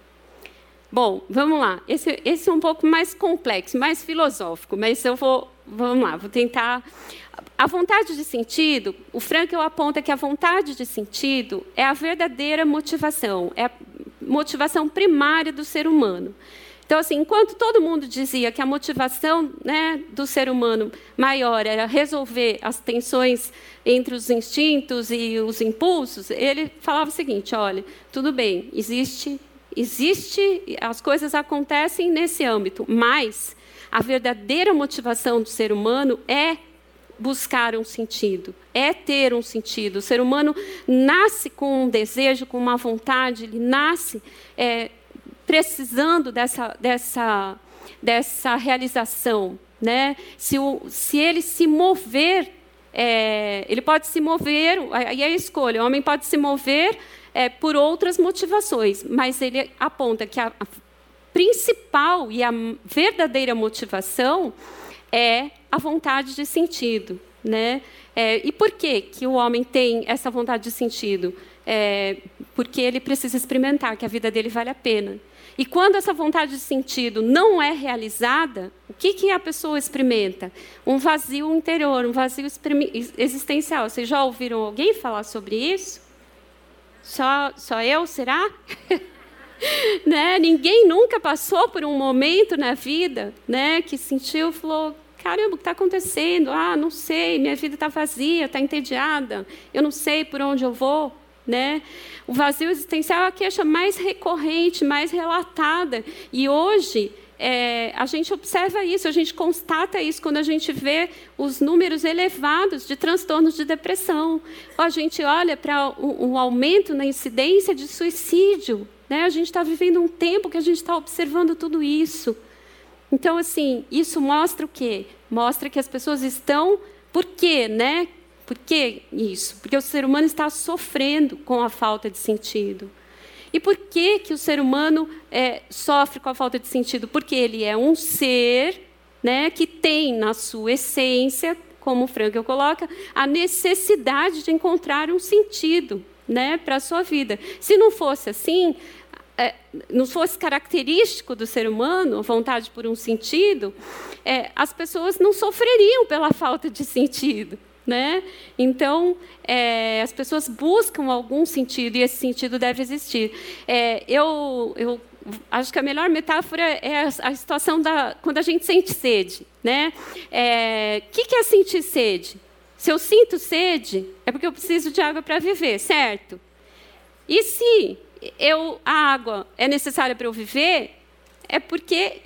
Bom, vamos lá. Esse, esse é um pouco mais complexo, mais filosófico, mas eu vou, vamos lá, vou tentar. A vontade de sentido, o Frankel aponta que a vontade de sentido é a verdadeira motivação, é a motivação primária do ser humano. Então, assim, enquanto todo mundo dizia que a motivação né, do ser humano maior era resolver as tensões entre os instintos e os impulsos, ele falava o seguinte: olha, tudo bem, existe, existe, as coisas acontecem nesse âmbito, mas a verdadeira motivação do ser humano é buscar um sentido, é ter um sentido. O ser humano nasce com um desejo, com uma vontade, ele nasce é, precisando dessa, dessa, dessa realização. Né? Se, o, se ele se mover, é, ele pode se mover, aí é a escolha, o homem pode se mover é, por outras motivações, mas ele aponta que a, a principal e a verdadeira motivação é a vontade de sentido. Né? É, e por que, que o homem tem essa vontade de sentido? É, porque ele precisa experimentar que a vida dele vale a pena. E quando essa vontade de sentido não é realizada, o que, que a pessoa experimenta? Um vazio interior, um vazio existencial. Vocês já ouviram alguém falar sobre isso? Só, só eu, será? (laughs) né? Ninguém nunca passou por um momento na vida né, que sentiu, falou, caramba, o que está acontecendo? Ah, não sei, minha vida está vazia, está entediada, eu não sei por onde eu vou. Né? O vazio existencial é a queixa mais recorrente, mais relatada. E hoje, é, a gente observa isso, a gente constata isso quando a gente vê os números elevados de transtornos de depressão. A gente olha para o, o, aumento na incidência de suicídio. Né? A gente está vivendo um tempo que a gente está observando tudo isso. Então, assim, isso mostra o quê? Mostra que as pessoas estão. Por quê? Né? Por que isso? Porque o ser humano está sofrendo com a falta de sentido. E por que, que o ser humano é, sofre com a falta de sentido? Porque ele é um ser né, que tem na sua essência, como o Frankel coloca, a necessidade de encontrar um sentido né, para a sua vida. Se não fosse assim, é, não fosse característico do ser humano, a vontade por um sentido, é, as pessoas não sofreriam pela falta de sentido. Né? Então, é, as pessoas buscam algum sentido e esse sentido deve existir. É, eu, eu acho que a melhor metáfora é a, situação da quando a gente sente sede, né? É, que, que é sentir sede? Se eu sinto sede, é porque eu preciso de água para viver, certo? E se eu, a água é necessária para eu viver, é porque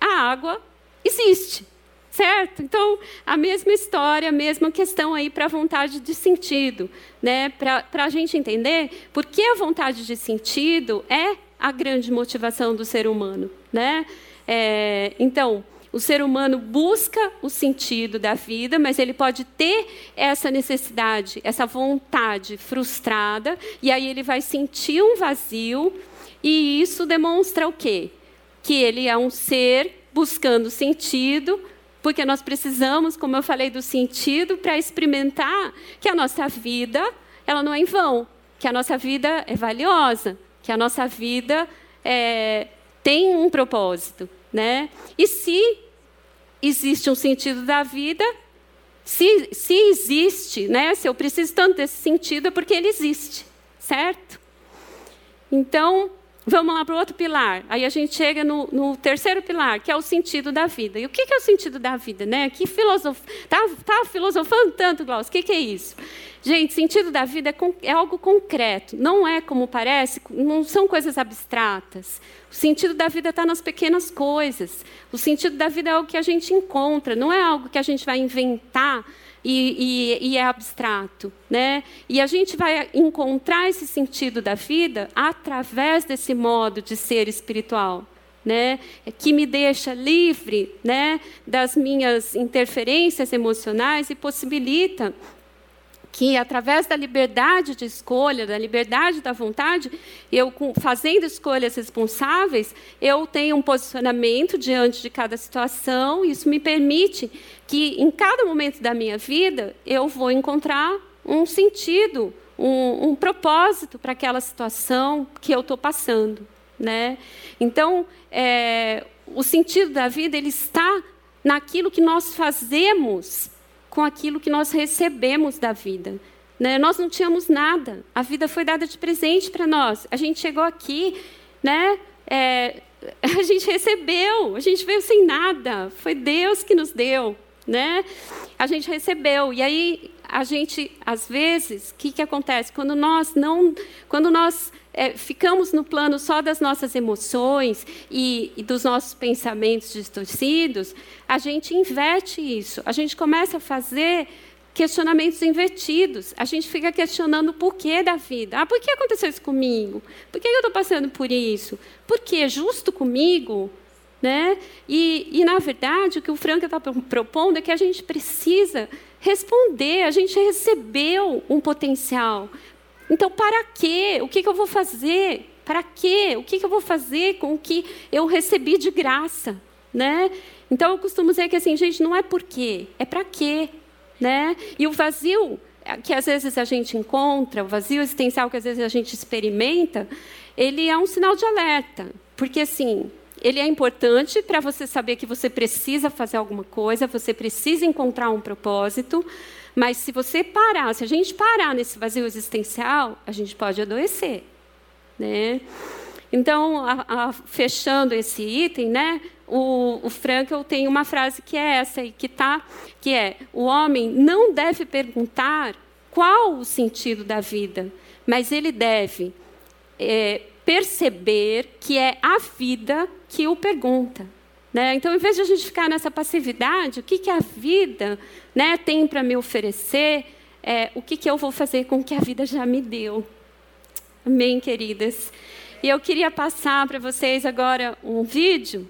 a água existe, certo? Então, a mesma história, a mesma questão aí para a vontade de sentido, né? Para a gente entender por que a vontade de sentido é a grande motivação do ser humano, né? É, então, o ser humano busca o sentido da vida, mas ele pode ter essa necessidade, essa vontade frustrada, e aí ele vai sentir um vazio, e isso demonstra o quê? Que ele é um ser buscando sentido, porque nós precisamos, como eu falei, do sentido para experimentar que a nossa vida ela não é em vão, que a nossa vida é valiosa, que a nossa vida é, tem um propósito. Né? E se existe um sentido da vida, se, se existe, né? se eu preciso tanto desse sentido, é porque ele existe, certo? Então, vamos lá para o outro pilar. Aí a gente chega no, no, terceiro pilar, que é o sentido da vida. E o que é o sentido da vida? Né? Que filosof... tá, tá filosofando tanto, Glaucio, o que, que é isso? Gente, sentido da vida é, é algo concreto, não é como parece, não são coisas abstratas. O sentido da vida está nas pequenas coisas. O sentido da vida é algo que a gente encontra, não é algo que a gente vai inventar e, e, e, é abstrato. Né? E a gente vai encontrar esse sentido da vida através desse modo de ser espiritual. Né? Que me deixa livre né? das minhas interferências emocionais e possibilita que através da liberdade de escolha, da liberdade da vontade, eu fazendo escolhas responsáveis, eu tenho um posicionamento diante de cada situação. Isso me permite que em cada momento da minha vida eu vou encontrar um sentido, um, um propósito para aquela situação que eu estou passando, né? Então, é, o sentido da vida ele está naquilo que nós fazemos com aquilo que nós recebemos da vida. Né? Nós não tínhamos nada, a vida foi dada de presente para nós. A gente chegou aqui, né? É, (laughs) a gente recebeu, a gente veio sem nada, foi Deus que nos deu. Né? A gente recebeu. E aí a gente, às vezes, o que, que acontece? Quando nós não, quando nós é, ficamos no plano só das nossas emoções e, e, dos nossos pensamentos distorcidos, a gente inverte isso. A gente começa a fazer questionamentos invertidos. A gente fica questionando o porquê da vida. Ah, por que aconteceu isso comigo? Por que eu estou passando por isso? Por que é justo comigo? Né? E, e, na verdade, o que o Franca está propondo é que a gente precisa responder. A gente recebeu um potencial. Então, para quê? O que, que eu vou fazer? Para quê? O que, que eu vou fazer com o que eu recebi de graça? Né? Então, eu costumo dizer que assim, gente, não é por quê, é para quê. Né? E o vazio que às vezes a gente encontra, o vazio existencial que às vezes a gente experimenta, ele é um sinal de alerta. Porque, assim, ele é importante para você saber que você precisa fazer alguma coisa, você precisa encontrar um propósito, mas se você parar, se a gente parar nesse vazio existencial, a gente pode adoecer. Né? Então, a, a, fechando esse item, né, o, o Frankl tem uma frase que é essa aí, que tá, que é: o homem não deve perguntar qual o sentido da vida, mas ele deve é, perceber que é a vida que o pergunta. Né? Então, em vez de a gente ficar nessa passividade, o que, que a vida né, tem para me oferecer, é, o que, que eu vou fazer com o que a vida já me deu. Amém, queridas? E eu queria passar para vocês agora um vídeo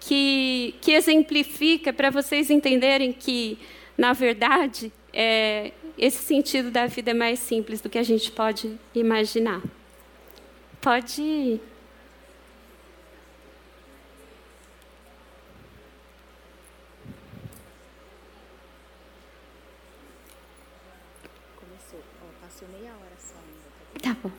que, que exemplifica para vocês entenderem que, na verdade, é, esse sentido da vida é mais simples do que a gente pode imaginar. Pode ir. Tá bom.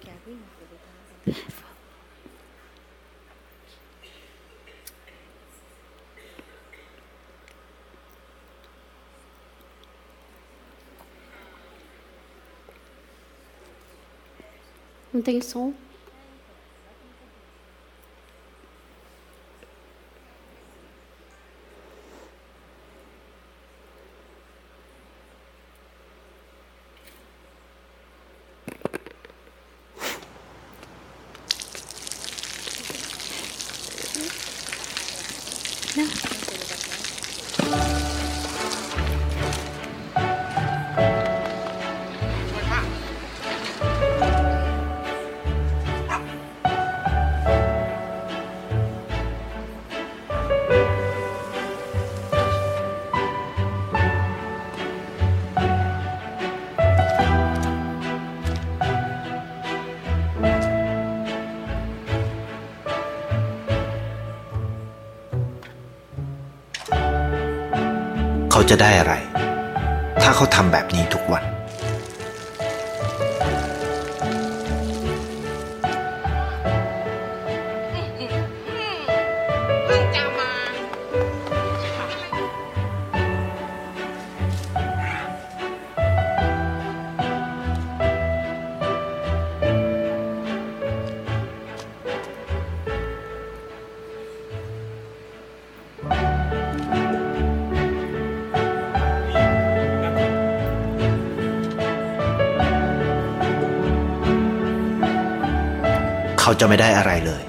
Não tem som? จะได้อะไร ถ้าเขาทำแบบนี้ทุกวัน จะไม่ได้อะไรเลย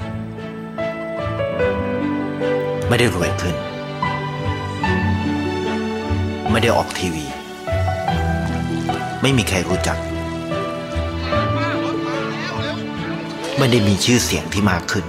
ไม่ได้รวยขึ้น ไม่ได้ออกทีวี ไม่มีใครรู้จัก ไม่ได้มีชื่อเสียงที่มากขึ้น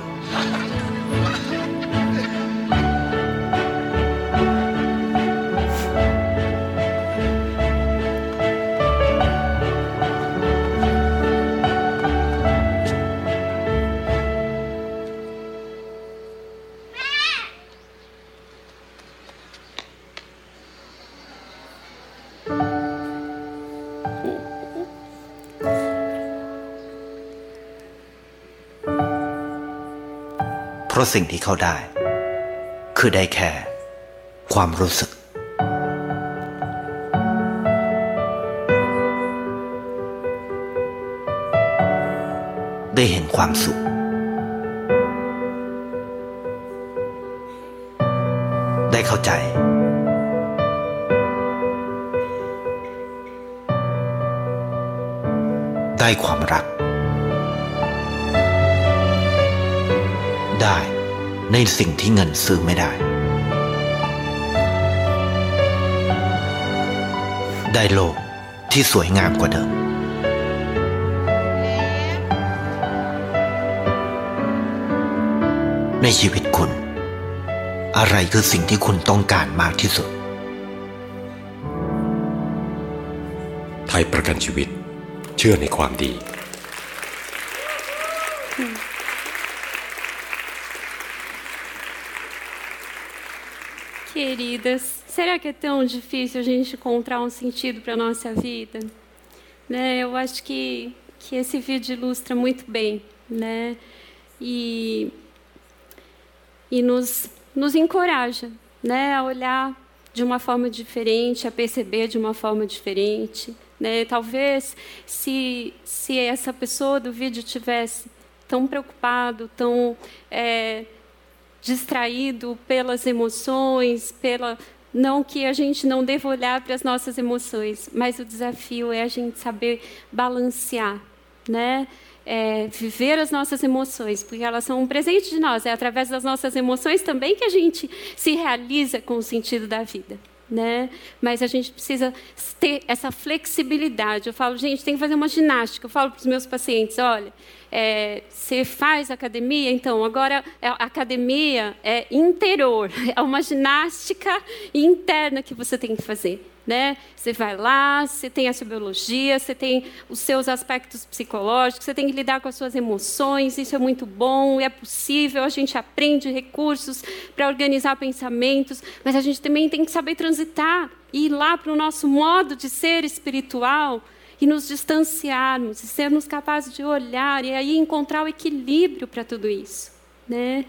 เพราะสิ่งที่เขาได้ คือได้แค่ ความรู้สึก ได้เห็นความสุข ได้เข้าใจ ได้ความรัก ได้ ในสิ่งที่เงินซื้อไม่ได้ ได้โลกที่สวยงามกว่าเดิม ในชีวิตคุณ อะไรคือสิ่งที่คุณต้องการมากที่สุด ไทยประกันชีวิต เชื่อในความดี que é tão difícil a gente encontrar um sentido para a nossa vida? Né? Eu acho que, que esse vídeo ilustra muito bem. Né? E, e nos, nos encoraja né? a olhar de uma forma diferente, a perceber de uma forma diferente. Né? Talvez se, se essa pessoa do vídeo tivesse tão preocupado, tão é, distraído pelas emoções, pela não que a gente não deva olhar para as nossas emoções, mas o desafio é a gente saber balancear, né? É, viver as nossas emoções, porque elas são um presente de nós. É através das nossas emoções também que a gente se realiza com o sentido da vida. Né? Mas a gente precisa ter essa flexibilidade. Eu falo, gente, tem que fazer uma ginástica. Eu falo para os meus pacientes, olha, é, você faz academia, então agora é, a academia é interior, (laughs) é uma ginástica interna que você tem que fazer. Né? Você vai lá, você tem a sua biologia, você tem os seus aspectos psicológicos, você tem que lidar com as suas emoções, isso é muito bom, é possível, a gente aprende recursos para organizar pensamentos, mas a gente também tem que saber transitar e ir lá para o nosso modo de ser espiritual, e nos distanciarmos, e sermos capazes de olhar e aí encontrar o equilíbrio para tudo isso, né?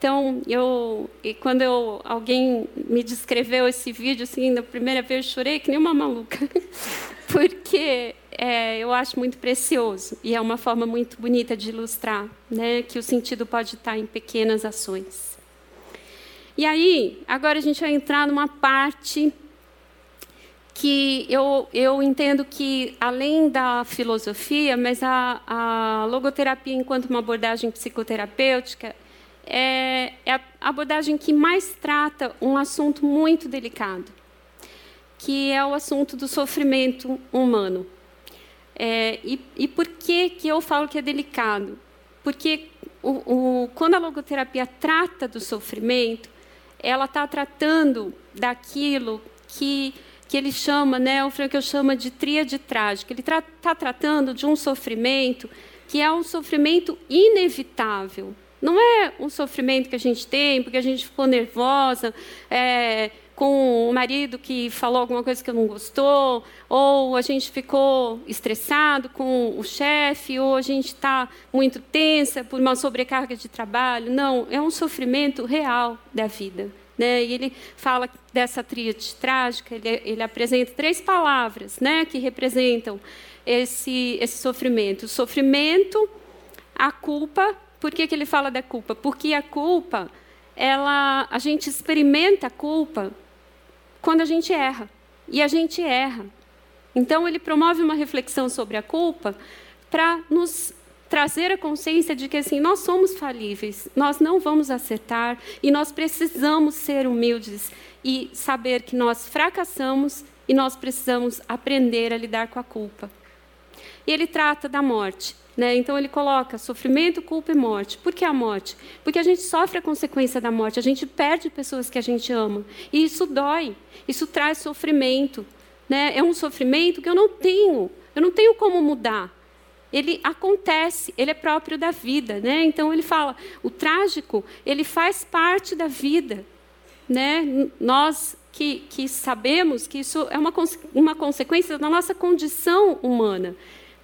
Então, eu, quando eu, alguém me descreveu esse vídeo, assim, da primeira vez, eu chorei que nem uma maluca, (laughs) porque é, eu acho muito precioso e é uma forma muito bonita de ilustrar, né, que o sentido pode estar em pequenas ações. E aí, agora a gente vai entrar numa parte que eu, eu entendo que, além da filosofia, mas a, a logoterapia, enquanto uma abordagem psicoterapêutica, é, é a abordagem que mais trata um assunto muito delicado, que é o assunto do sofrimento humano. É, e, e por que, que eu falo que é delicado? Porque o, o, quando a logoterapia trata do sofrimento, ela está tratando daquilo que que ele chama, né, o Frankel chama de tríade trágica. Ele está tra tratando de um sofrimento que é um sofrimento inevitável. Não é um sofrimento que a gente tem porque a gente ficou nervosa é, com o marido que falou alguma coisa que não gostou, ou a gente ficou estressado com o chefe, ou a gente está muito tensa por uma sobrecarga de trabalho. Não, é um sofrimento real da vida. Né? E ele fala dessa tríade trágica, ele, ele apresenta três palavras né, que representam esse, esse sofrimento. O sofrimento, a culpa. Por que, que ele fala da culpa? Porque a culpa, ela, a gente experimenta a culpa quando a gente erra. E a gente erra. Então, ele promove uma reflexão sobre a culpa para nos trazer a consciência de que assim nós somos falíveis, nós não vamos acertar e nós precisamos ser humildes e saber que nós fracassamos e nós precisamos aprender a lidar com a culpa. E ele trata da morte. Né? Então ele coloca sofrimento, culpa e morte. Por que a morte? Porque a gente sofre a consequência da morte, a gente perde pessoas que a gente ama. E isso dói, isso traz sofrimento. Né? É um sofrimento que eu não tenho, eu não tenho como mudar. Ele acontece, ele é próprio da vida, né? Então ele fala, o trágico, ele faz parte da vida, né? Nós que, que sabemos que isso é uma, uma consequência da nossa condição humana.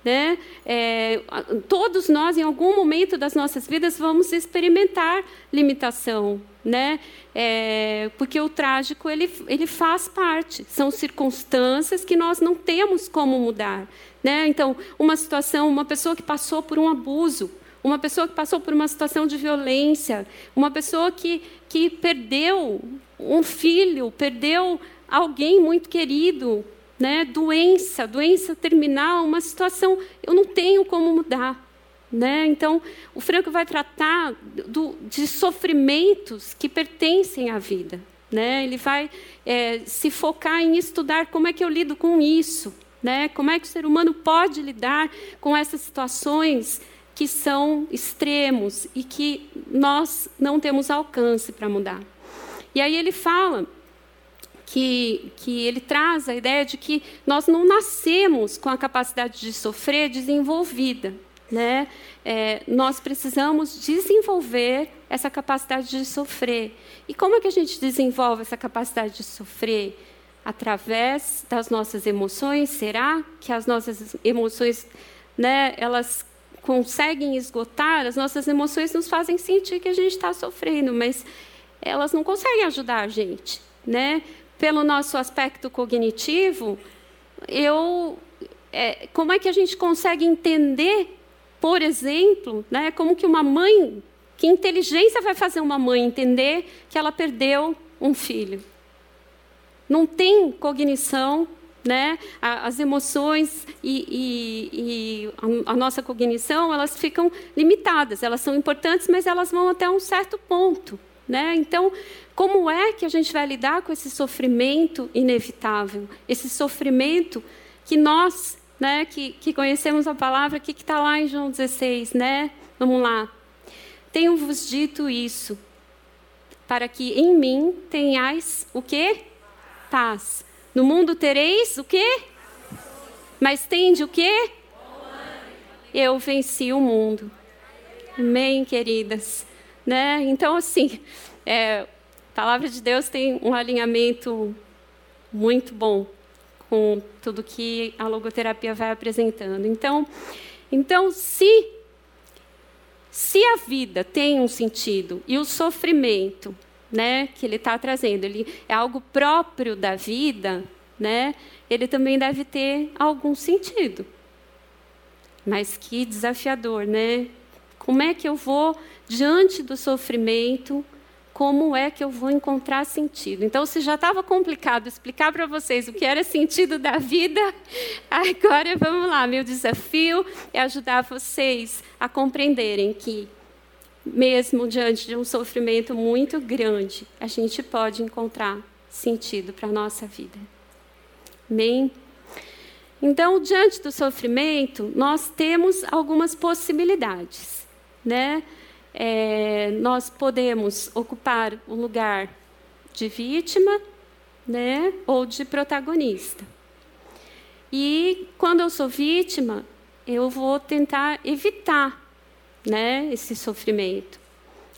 Né? É, todos nós, em algum momento das nossas vidas, vamos experimentar limitação, né? É, porque o trágico ele, ele faz parte, são circunstâncias que nós não temos como mudar. Né? Então, uma situação, uma pessoa que passou por um abuso, uma pessoa que passou por uma situação de violência, uma pessoa que, que perdeu um filho, perdeu alguém muito querido, né? doença, doença terminal, uma situação, eu não tenho como mudar. Né? Então, o Franco vai tratar do, de sofrimentos que pertencem à vida. Né? Ele vai é, se focar em estudar como é que eu lido com isso, né? como é que o ser humano pode lidar com essas situações que são extremos e que nós não temos alcance para mudar. E aí ele fala que, que ele traz a ideia de que nós não nascemos com a capacidade de sofrer desenvolvida. Né? É, nós precisamos desenvolver essa capacidade de sofrer. E como é que a gente desenvolve essa capacidade de sofrer? Através das nossas emoções. Será que as nossas emoções, né, elas conseguem esgotar? As nossas emoções nos fazem sentir que a gente está sofrendo, mas elas não conseguem ajudar a gente, né? Pelo nosso aspecto cognitivo, eu, é, como é que a gente consegue entender, por exemplo, né, como que uma mãe, que inteligência vai fazer uma mãe entender que ela perdeu um filho? Não tem cognição, né? As emoções e, e, e a, nossa cognição, elas ficam limitadas. Elas são importantes, mas elas vão até um certo ponto. Né? Então, como é que a gente vai lidar com esse sofrimento inevitável? Esse sofrimento que nós, né, que, que conhecemos a palavra, que está lá em João 16, né? Vamos lá. Tenho-vos dito isso, para que em mim tenhais o quê? Paz. No mundo tereis o quê? Mas tende o quê? Eu venci o mundo. Amém, queridas. Né? Então, assim, é, a palavra de Deus tem um alinhamento muito bom com tudo que a logoterapia vai apresentando. Então, então se se a vida tem um sentido e o sofrimento, né, que ele está trazendo, ele é algo próprio da vida, né, ele também deve ter algum sentido. Mas que desafiador, né? Como é que eu vou, diante do sofrimento, como é que eu vou encontrar sentido? Então, se já estava complicado explicar para vocês o que era sentido da vida, (laughs) agora vamos lá. Meu desafio é ajudar vocês a compreenderem que, mesmo diante de um sofrimento muito grande, a gente pode encontrar sentido para a nossa vida. Amém? Então, diante do sofrimento, nós temos algumas possibilidades né? É, nós podemos ocupar o lugar de vítima, né? Ou de protagonista. E quando eu sou vítima, eu vou tentar evitar, né? Esse sofrimento.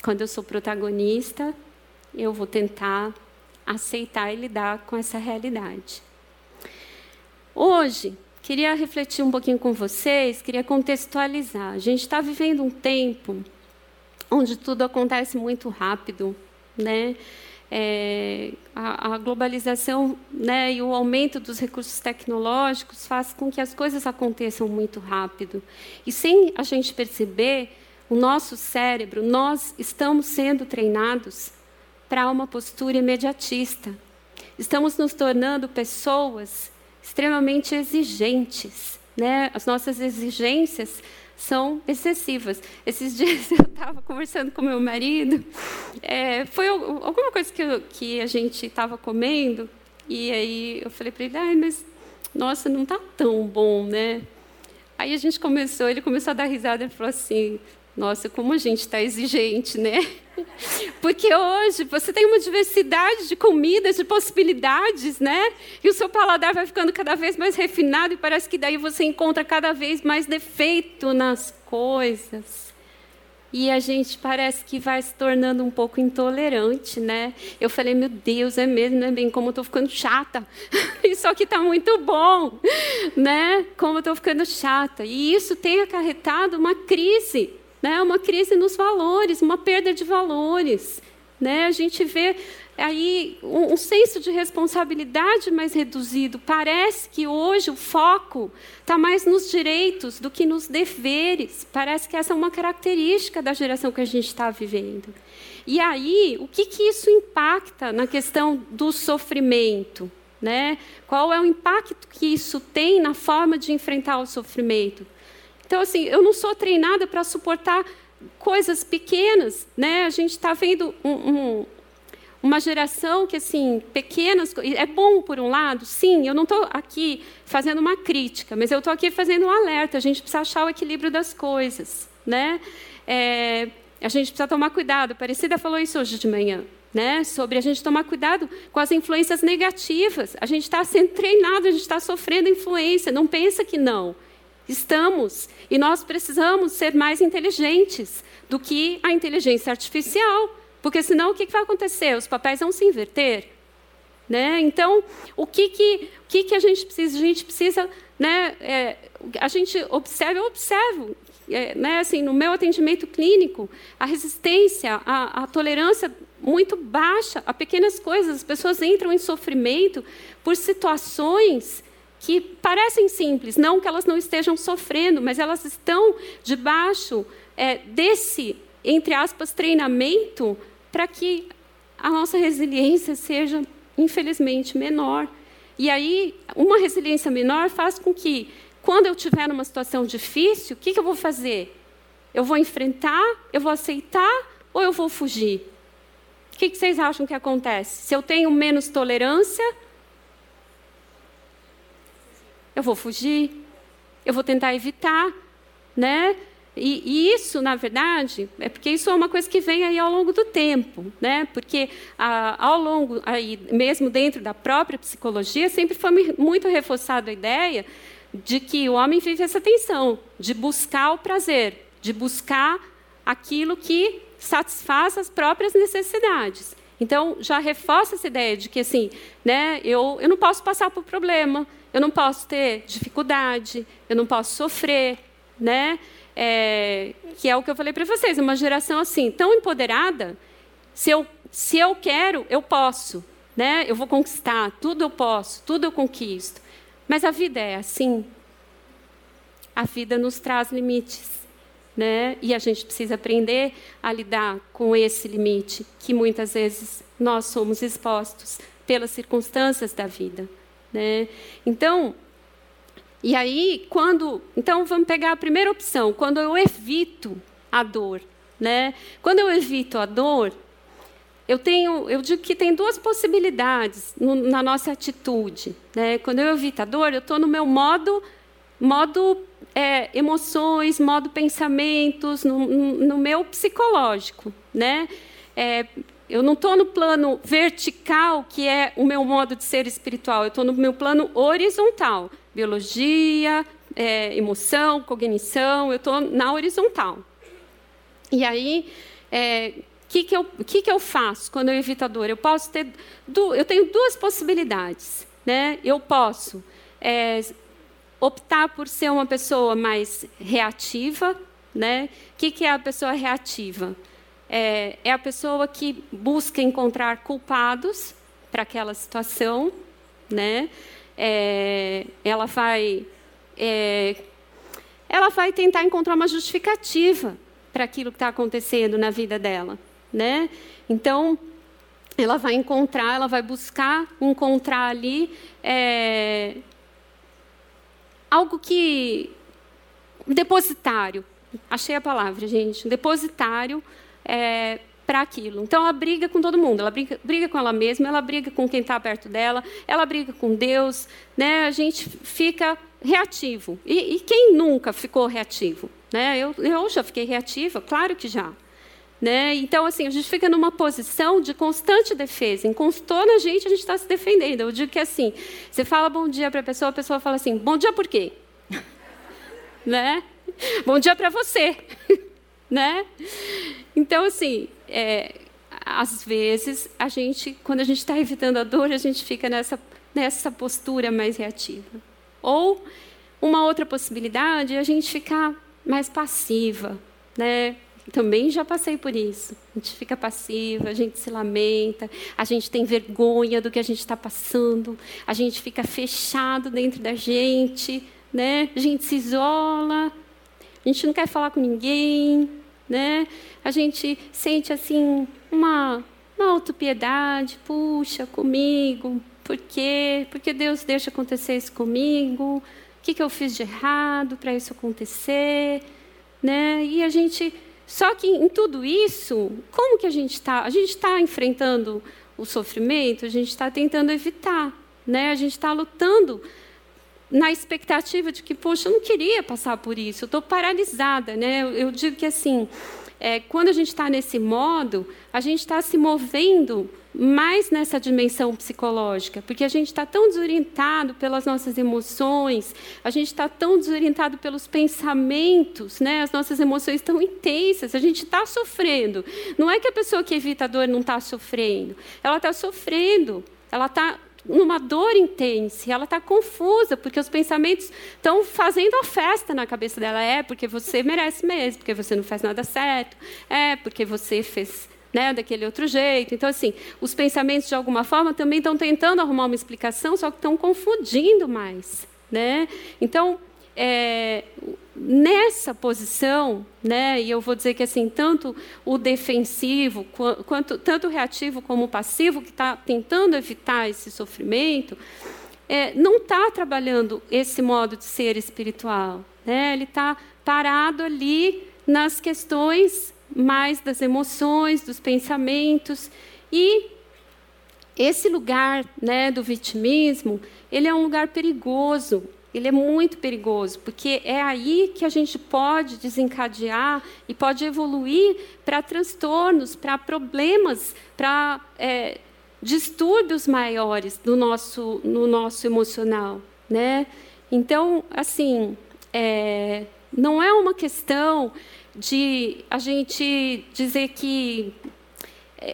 Quando eu sou protagonista, eu vou tentar aceitar e lidar com essa realidade. Hoje, queria refletir um pouquinho com vocês, queria contextualizar. A gente está vivendo um tempo onde tudo acontece muito rápido, né? É, a, a, globalização né, e o aumento dos recursos tecnológicos faz com que as coisas aconteçam muito rápido. E sem a gente perceber, o nosso cérebro, nós estamos sendo treinados para uma postura imediatista. Estamos nos tornando pessoas extremamente exigentes. Né? As nossas exigências são excessivas. Esses (laughs) dias eu estava conversando com meu marido, é, foi alguma coisa que, eu, que a gente estava comendo, e aí eu falei para ele, Ai, mas nossa, não está tão bom, né? Aí a gente começou, ele começou a dar risada e falou assim, nossa, como a gente está exigente, né? Porque hoje você tem uma diversidade de comidas, de possibilidades, né? E o seu paladar vai ficando cada vez mais refinado e parece que daí você encontra cada vez mais defeito nas coisas. E a gente parece que vai se tornando um pouco intolerante, né? Eu falei, meu Deus, é mesmo, é bem como eu estou ficando chata. (laughs) Isso aqui está muito bom, né? Como eu estou ficando chata. E isso tem acarretado uma crise né? uma crise nos valores, uma perda de valores. Né? A gente vê aí um, um senso de responsabilidade mais reduzido. Parece que hoje o foco está mais nos direitos do que nos deveres. Parece que essa é uma característica da geração que a gente está vivendo. E aí, o que, que isso impacta na questão do sofrimento? Né? Qual é o impacto que isso tem na forma de enfrentar o sofrimento? Então, assim, eu não sou treinada para suportar coisas pequenas, né? A gente está vendo um, um, uma geração que, assim, pequenas... É bom, por um lado, sim, eu não estou aqui fazendo uma crítica, mas eu estou aqui fazendo um alerta. A gente precisa achar o equilíbrio das coisas, né? É, a gente precisa tomar cuidado. A Parecida falou isso hoje de manhã. Né, sobre a gente tomar cuidado com as influências negativas. A gente está sendo treinado, a gente está sofrendo influência. Não pensa que não. Estamos. E nós precisamos ser mais inteligentes do que a inteligência artificial. Porque senão o que vai acontecer? Os papéis vão se inverter. Né? Então, o que, que, o que, que a gente precisa? A gente precisa, né, é, a gente observa, eu observo, é, né, assim, no meu atendimento clínico, a resistência, a, a tolerância muito baixa a pequenas coisas. As pessoas entram em sofrimento por situações que parecem simples, não que elas não estejam sofrendo, mas elas estão debaixo é, desse, entre aspas, treinamento para que a nossa resiliência seja, infelizmente, menor. E aí, uma resiliência menor faz com que, quando eu estiver numa situação difícil, o que, que eu vou fazer? Eu vou enfrentar, eu vou aceitar ou eu vou fugir? O que, que vocês acham que acontece? Se eu tenho menos tolerância, eu vou fugir, eu vou tentar evitar, né? E, e, isso, na verdade, é porque isso é uma coisa que vem aí ao longo do tempo, né? Porque a, ao longo, aí, mesmo dentro da própria psicologia, sempre foi muito reforçada a ideia de que o homem vive essa tensão de buscar o prazer, de buscar aquilo que satisfaz as próprias necessidades. Então, já reforça essa ideia de que, assim, né, eu, eu não posso passar por problema, eu não posso ter dificuldade, eu não posso sofrer, né? É, que é o que eu falei para vocês, uma geração assim tão empoderada. Se eu, se eu quero, eu posso, né? Eu vou conquistar, tudo eu posso, tudo eu conquisto. Mas a vida é assim. A vida nos traz limites, né? E a gente precisa aprender a lidar com esse limite que muitas vezes nós somos expostos pelas circunstâncias da vida. Né? Então, e aí, quando. Então, vamos pegar a primeira opção, quando eu evito a dor. Né? Quando eu evito a dor, eu tenho, eu digo que tem duas possibilidades no, na nossa atitude. Né? Quando eu evito a dor, eu estou no meu modo, modo é, emoções, modo pensamentos, no, no meu psicológico. Né? É, eu não estou no plano vertical, que é o meu modo de ser espiritual. Eu estou no meu plano horizontal. Biologia, é, emoção, cognição. Eu estou na horizontal. E aí, é, que, que, eu, que, que eu faço quando eu evito a dor? Eu posso ter, eu tenho duas possibilidades, né? Eu posso é, optar por ser uma pessoa mais reativa, né? O que, que é a pessoa reativa? É, é a pessoa que busca encontrar culpados para aquela situação, né? É, ela vai é, ela vai tentar encontrar uma justificativa para aquilo que está acontecendo na vida dela, né? Então ela vai encontrar, ela vai buscar encontrar ali é, algo que depositário, achei a palavra, gente, depositário é, para aquilo. Então ela briga com todo mundo, ela briga, briga, com ela mesma, ela briga com quem está perto dela, ela briga com Deus, né? A gente fica reativo. E, e quem nunca ficou reativo? Né? Eu, eu já fiquei reativa, claro que já. Né? Então, assim, a gente fica numa posição de constante defesa. Encostou na gente, a gente está se defendendo. Eu digo que assim, você fala bom dia para a pessoa, a pessoa fala assim, bom dia por quê? (laughs) né? Bom dia para você. (laughs) né? Então, assim, é, às vezes, a gente, quando a gente está evitando a dor, a gente fica nessa, nessa postura mais reativa. Ou uma outra possibilidade é a gente ficar mais passiva, né? Também já passei por isso. A gente fica passiva, a gente se lamenta, a gente tem vergonha do que a gente está passando, a gente fica fechado dentro da gente, né? A gente se isola, a gente não quer falar com ninguém, né? A gente sente assim uma, uma autopiedade, puxa, comigo, por quê? Porque Deus deixa acontecer isso comigo? O que, que eu fiz de errado para isso acontecer? Né? E a gente. Só que em tudo isso, como que a gente está? A gente está enfrentando o sofrimento, a gente está tentando evitar. Né? A gente está lutando na expectativa de que, poxa, eu não queria passar por isso, eu estou paralisada. Né? Eu, eu digo que assim, é, quando a gente está nesse modo, a gente está se movendo mais nessa dimensão psicológica, porque a gente está tão desorientado pelas nossas emoções, a gente está tão desorientado pelos pensamentos, né? as nossas emoções estão intensas, a gente está sofrendo. Não é que a pessoa que evita a dor não está sofrendo, ela está sofrendo, ela está numa dor intensa, ela está confusa, porque os pensamentos estão fazendo a festa na cabeça dela. É porque você merece mesmo, porque você não faz nada certo, é porque você fez né, daquele outro jeito. Então, assim, os pensamentos, de alguma forma, também estão tentando arrumar uma explicação, só que estão confundindo mais. Né? Então, é, nessa posição, né, e eu vou dizer que assim tanto o defensivo quanto tanto o reativo como o passivo que está tentando evitar esse sofrimento, é, não está trabalhando esse modo de ser espiritual, né? Ele está parado ali nas questões mais das emoções, dos pensamentos e esse lugar, né, do vitimismo, ele é um lugar perigoso, ele é muito perigoso, porque é aí que a gente pode desencadear e pode evoluir para transtornos, para problemas, para é, distúrbios maiores no nosso, no nosso emocional. Né? Então, assim, é, não é uma questão de a gente dizer que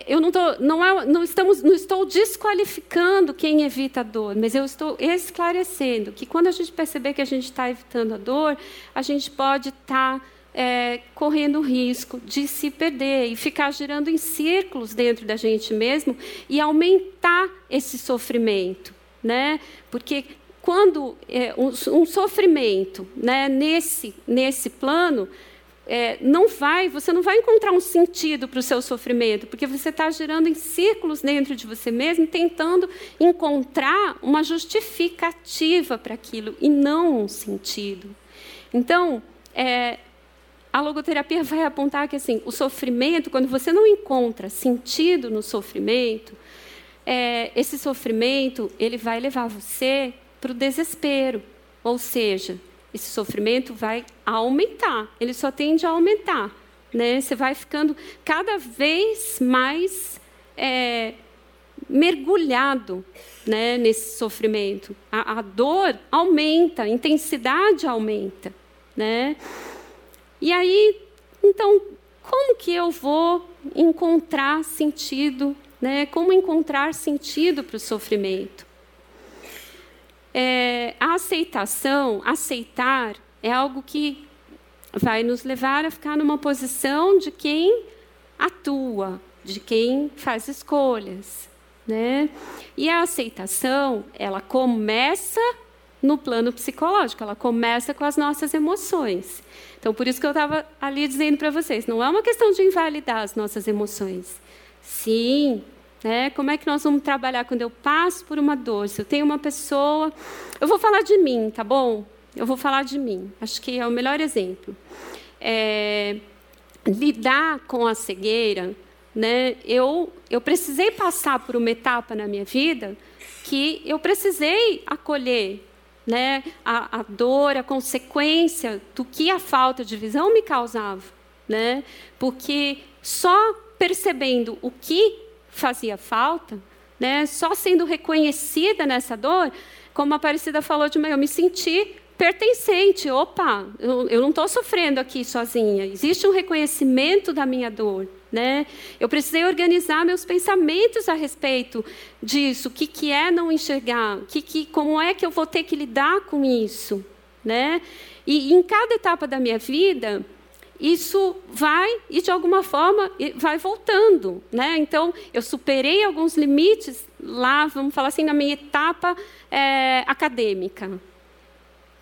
eu não, tô, não, é, não, estamos, não estou desqualificando quem evita a dor, mas eu estou esclarecendo que quando a gente perceber que a gente está evitando a dor, a gente pode estar tá, é, correndo o risco de se perder e ficar girando em círculos dentro da gente mesmo e aumentar esse sofrimento, né? Porque quando é, um, um sofrimento, né, nesse nesse plano é, não vai, você não vai encontrar um sentido para o seu sofrimento, porque você está girando em círculos dentro de você mesmo, tentando encontrar uma justificativa para aquilo e não um sentido. Então, é, a logoterapia vai apontar que assim, o sofrimento, quando você não encontra sentido no sofrimento, é, esse sofrimento ele vai levar você para o desespero, ou seja, esse sofrimento vai aumentar, ele só tende a aumentar. Né? Você vai ficando cada vez mais é, mergulhado né, nesse sofrimento. A, a, dor aumenta, a intensidade aumenta. Né? E aí, então, como que eu vou encontrar sentido, né? Como encontrar sentido para o sofrimento? É, a aceitação, aceitar, é algo que vai nos levar a ficar numa posição de quem atua, de quem faz escolhas, né? E a aceitação, ela começa no plano psicológico, ela começa com as nossas emoções. Então, por isso que eu estava ali dizendo para vocês, não é uma questão de invalidar as nossas emoções. Sim, né? Como é que nós vamos trabalhar quando eu passo por uma dor? Se eu tenho uma pessoa, eu vou falar de mim, tá bom? Eu vou falar de mim. Acho que é o melhor exemplo. É, lidar com a cegueira, né? Eu eu precisei passar por uma etapa na minha vida que eu precisei acolher né, a, a, dor, a consequência do que a falta de visão me causava. Né? Porque só percebendo o que fazia falta, né, só sendo reconhecida nessa dor, como a Aparecida falou de manhã, eu me senti pertencente. Opa, eu, eu não estou sofrendo aqui sozinha. Existe um reconhecimento da minha dor. Né? Eu precisei organizar meus pensamentos a respeito disso. O que, que é não enxergar? Que, que, como é que eu vou ter que lidar com isso? Né? E, e em cada etapa da minha vida, isso vai e de alguma forma vai voltando, né? Então eu superei alguns limites lá, vamos falar assim, na minha etapa é, acadêmica,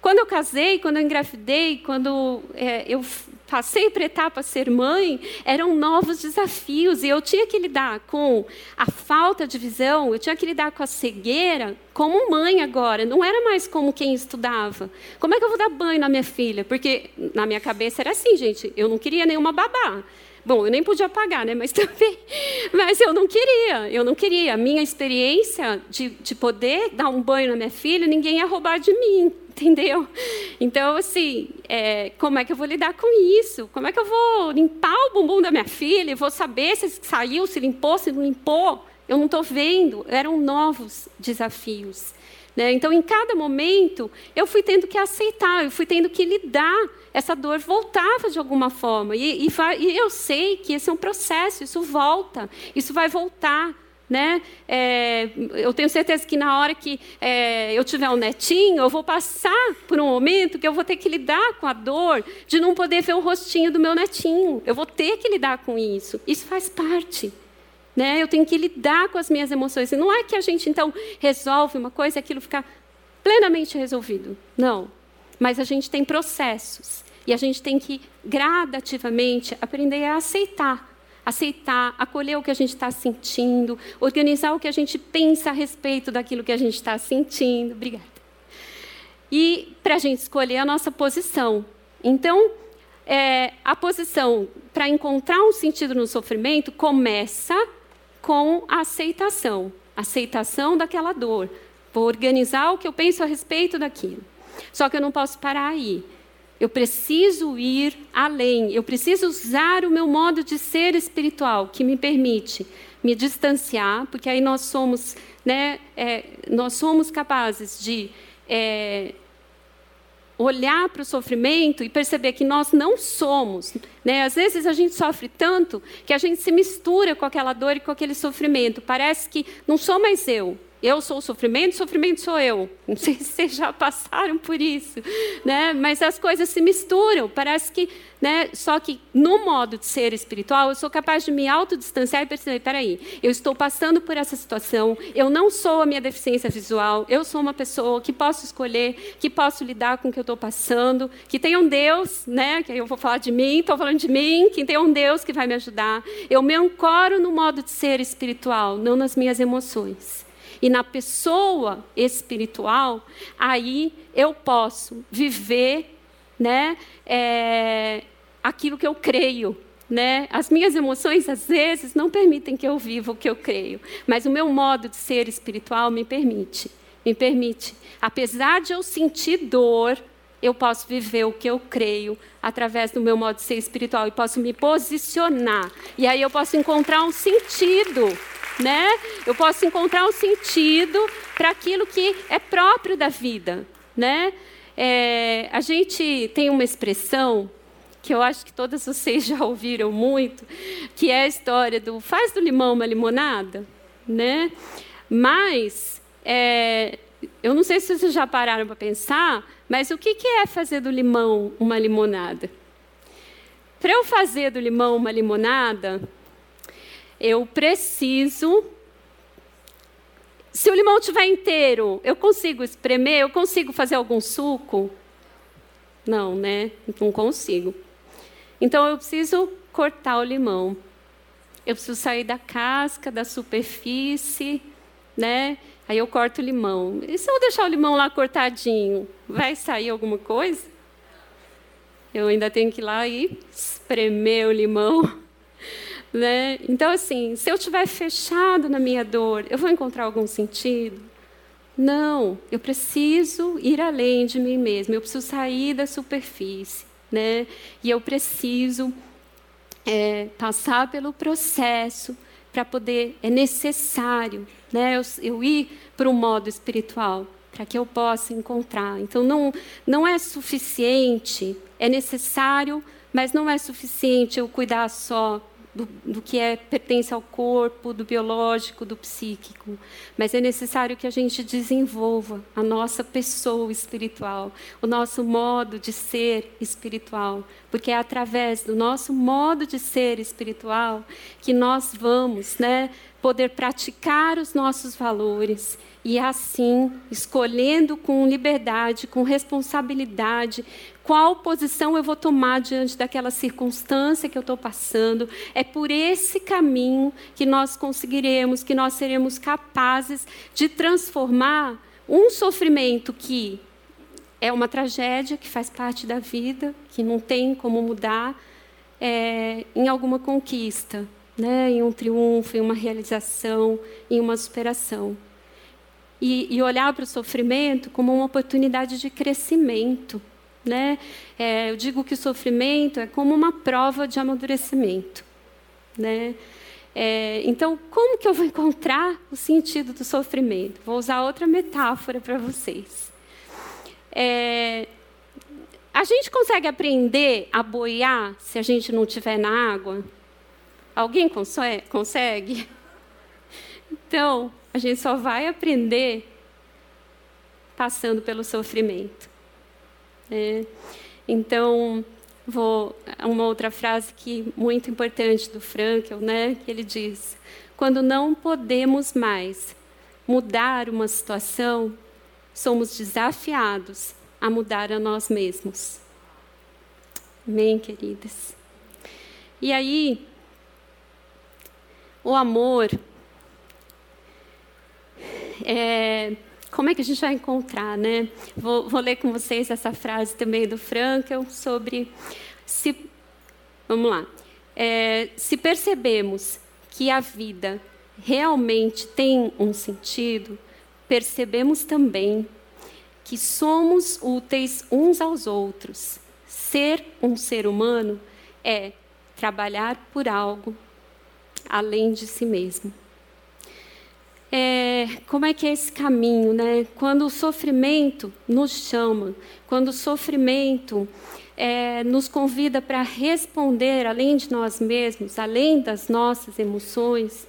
quando eu casei, quando eu engravidei, quando é, eu passei para a etapa ser mãe, eram novos desafios e eu tinha que lidar com a falta de visão, eu tinha que lidar com a cegueira como mãe agora, não era mais como quem estudava. Como é que eu vou dar banho na minha filha? Porque na minha cabeça era assim, gente, eu não queria nenhuma babá. Bom, eu nem podia pagar, né? Mas (laughs) também, mas eu não queria, eu não queria. A minha experiência de, de poder dar um banho na minha filha, ninguém ia roubar de mim (laughs) entendeu? Então, assim, é, como é que eu vou lidar com isso? Como é que eu vou limpar o bumbum da minha filha? Vou saber se saiu, se limpou, se não limpou? Eu não estou vendo. Eram novos desafios. Né? Então, em cada momento, eu fui tendo que aceitar, eu fui tendo que lidar. Essa dor voltava de alguma forma. E, e, e eu sei que esse é um processo, isso volta, isso vai voltar. Né? É, eu tenho certeza que na hora que é, eu tiver um netinho, eu vou passar por um momento que eu vou ter que lidar com a dor de não poder ver o rostinho do meu netinho. Eu vou ter que lidar com isso. Isso faz parte. Né? Eu tenho que lidar com as minhas emoções. E não é que a gente, então, resolve uma coisa e aquilo fica plenamente resolvido. Não. Mas a gente tem processos. E a gente tem que gradativamente aprender a aceitar aceitar, acolher o que a gente está sentindo, organizar o que a gente pensa a respeito daquilo que a gente está sentindo. Obrigada. E para a gente escolher a nossa posição. Então, é, a posição para encontrar um sentido no sofrimento começa com a aceitação aceitação daquela dor. Vou organizar o que eu penso a respeito daquilo. Só que eu não posso parar aí. Eu preciso ir além, eu preciso usar o meu modo de ser espiritual, que me permite me distanciar, porque aí nós somos, né, é, nós somos capazes de é, olhar para o sofrimento e perceber que nós não somos. Né? Às vezes a gente sofre tanto que a gente se mistura com aquela dor e com aquele sofrimento. Parece que não sou mais eu, eu sou o sofrimento, sofrimento sou eu. (laughs) Não sei se vocês já passaram por isso, né? Mas as coisas se misturam. Parece que, né? Só que no modo de ser espiritual, eu sou capaz de me autodistanciar e perceber, peraí, eu estou passando por essa situação. Eu não sou a minha deficiência visual. Eu sou uma pessoa que posso escolher, que posso lidar com o que eu estou passando, que tem um Deus, né? Que eu vou falar de mim, estou falando de mim, que tem um Deus que vai me ajudar. Eu me ancoro no modo de ser espiritual, não nas minhas emoções e na pessoa espiritual, aí eu posso viver né, é, aquilo que eu creio. Né? As minhas emoções, às vezes, não permitem que eu viva o que eu creio, mas o meu modo de ser espiritual me permite. Me permite. Apesar de eu sentir dor, eu posso viver o que eu creio através do meu modo de ser espiritual e posso me posicionar. E aí eu posso encontrar um sentido né? Eu posso encontrar um sentido para aquilo que é próprio da vida, né? É, a gente tem uma expressão que eu acho que todas vocês (laughs) já ouviram muito, que é a história do faz do limão uma limonada, né? Mas é, eu não sei se vocês já pararam para pensar, mas o que é fazer do limão uma limonada? Para eu fazer do limão uma limonada, eu preciso. Se o limão estiver inteiro, eu consigo espremer? Eu consigo fazer algum suco? Não, né? Não consigo. Então eu preciso cortar o limão. Eu preciso sair da casca, da superfície, né? Aí eu corto o limão. E se eu deixar o limão lá cortadinho, vai sair alguma coisa? Eu ainda tenho que ir lá e espremer o limão. (laughs) Né? Então, assim, se eu estiver fechado na minha dor, eu vou encontrar algum sentido? Não, eu preciso ir além de mim mesmo, eu preciso sair da superfície. Né? E eu preciso é, passar pelo processo para poder, é necessário né, eu, eu ir para o modo espiritual, para que eu possa encontrar. Então, não, não é suficiente, é necessário, mas não é suficiente eu cuidar só do, do, que é, pertence ao corpo, do biológico, do psíquico. Mas é necessário que a gente desenvolva a nossa pessoa espiritual, o nosso modo de ser espiritual. Porque é através do nosso modo de ser espiritual que nós vamos né, poder praticar os nossos valores e assim, escolhendo com liberdade, com responsabilidade, qual posição eu vou tomar diante daquela circunstância que eu estou passando. É por esse caminho que nós conseguiremos, que nós seremos capazes de transformar um sofrimento que é uma tragédia, que faz parte da vida, que não tem como mudar, é, em alguma conquista, né? em um triunfo, em uma realização, em uma superação. E, e olhar para o sofrimento como uma oportunidade de crescimento né? É, eu digo que o sofrimento é como uma prova de amadurecimento. Né? É, então, como que eu vou encontrar o sentido do sofrimento? Vou usar outra metáfora para vocês. É, a gente consegue aprender a boiar se a gente não estiver na água? Alguém consegue? (laughs) Então, a gente só vai aprender passando pelo sofrimento. É, então, vou uma outra frase que muito importante do Frankel, né, que ele diz: quando não podemos mais mudar uma situação, somos desafiados a mudar a nós mesmos. Amém, queridas. E aí, o amor é, como é que a gente vai encontrar, né? Vou, vou ler com vocês essa frase também do Frankel sobre se, vamos lá, é, se percebemos que a vida realmente tem um sentido, percebemos também que somos úteis uns aos outros. Ser um ser humano é trabalhar por algo além de si mesmo é, como é que é esse caminho, né? Quando o sofrimento nos chama, quando o sofrimento é, nos convida para responder além de nós mesmos, além das nossas emoções,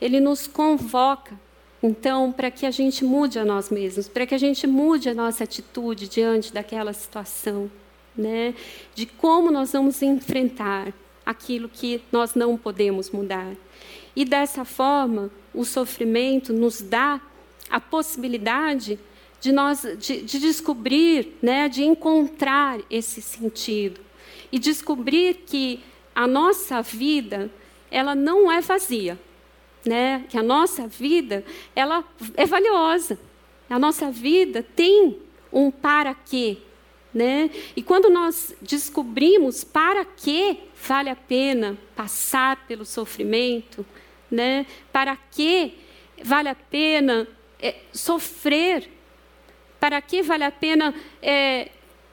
ele nos convoca, então, para que a gente mude a nós mesmos, para que a gente mude a nossa atitude diante daquela situação, né? De como nós vamos enfrentar aquilo que nós não podemos mudar. E dessa forma, o sofrimento nos dá a possibilidade de nós de, de descobrir, né, de encontrar esse sentido e descobrir que a nossa vida ela não é vazia, né? Que a nossa vida ela é valiosa. A nossa vida tem um para quê, né? E quando nós descobrimos para que vale a pena passar pelo sofrimento, né? Para que vale a pena é, sofrer? Para que vale a pena é,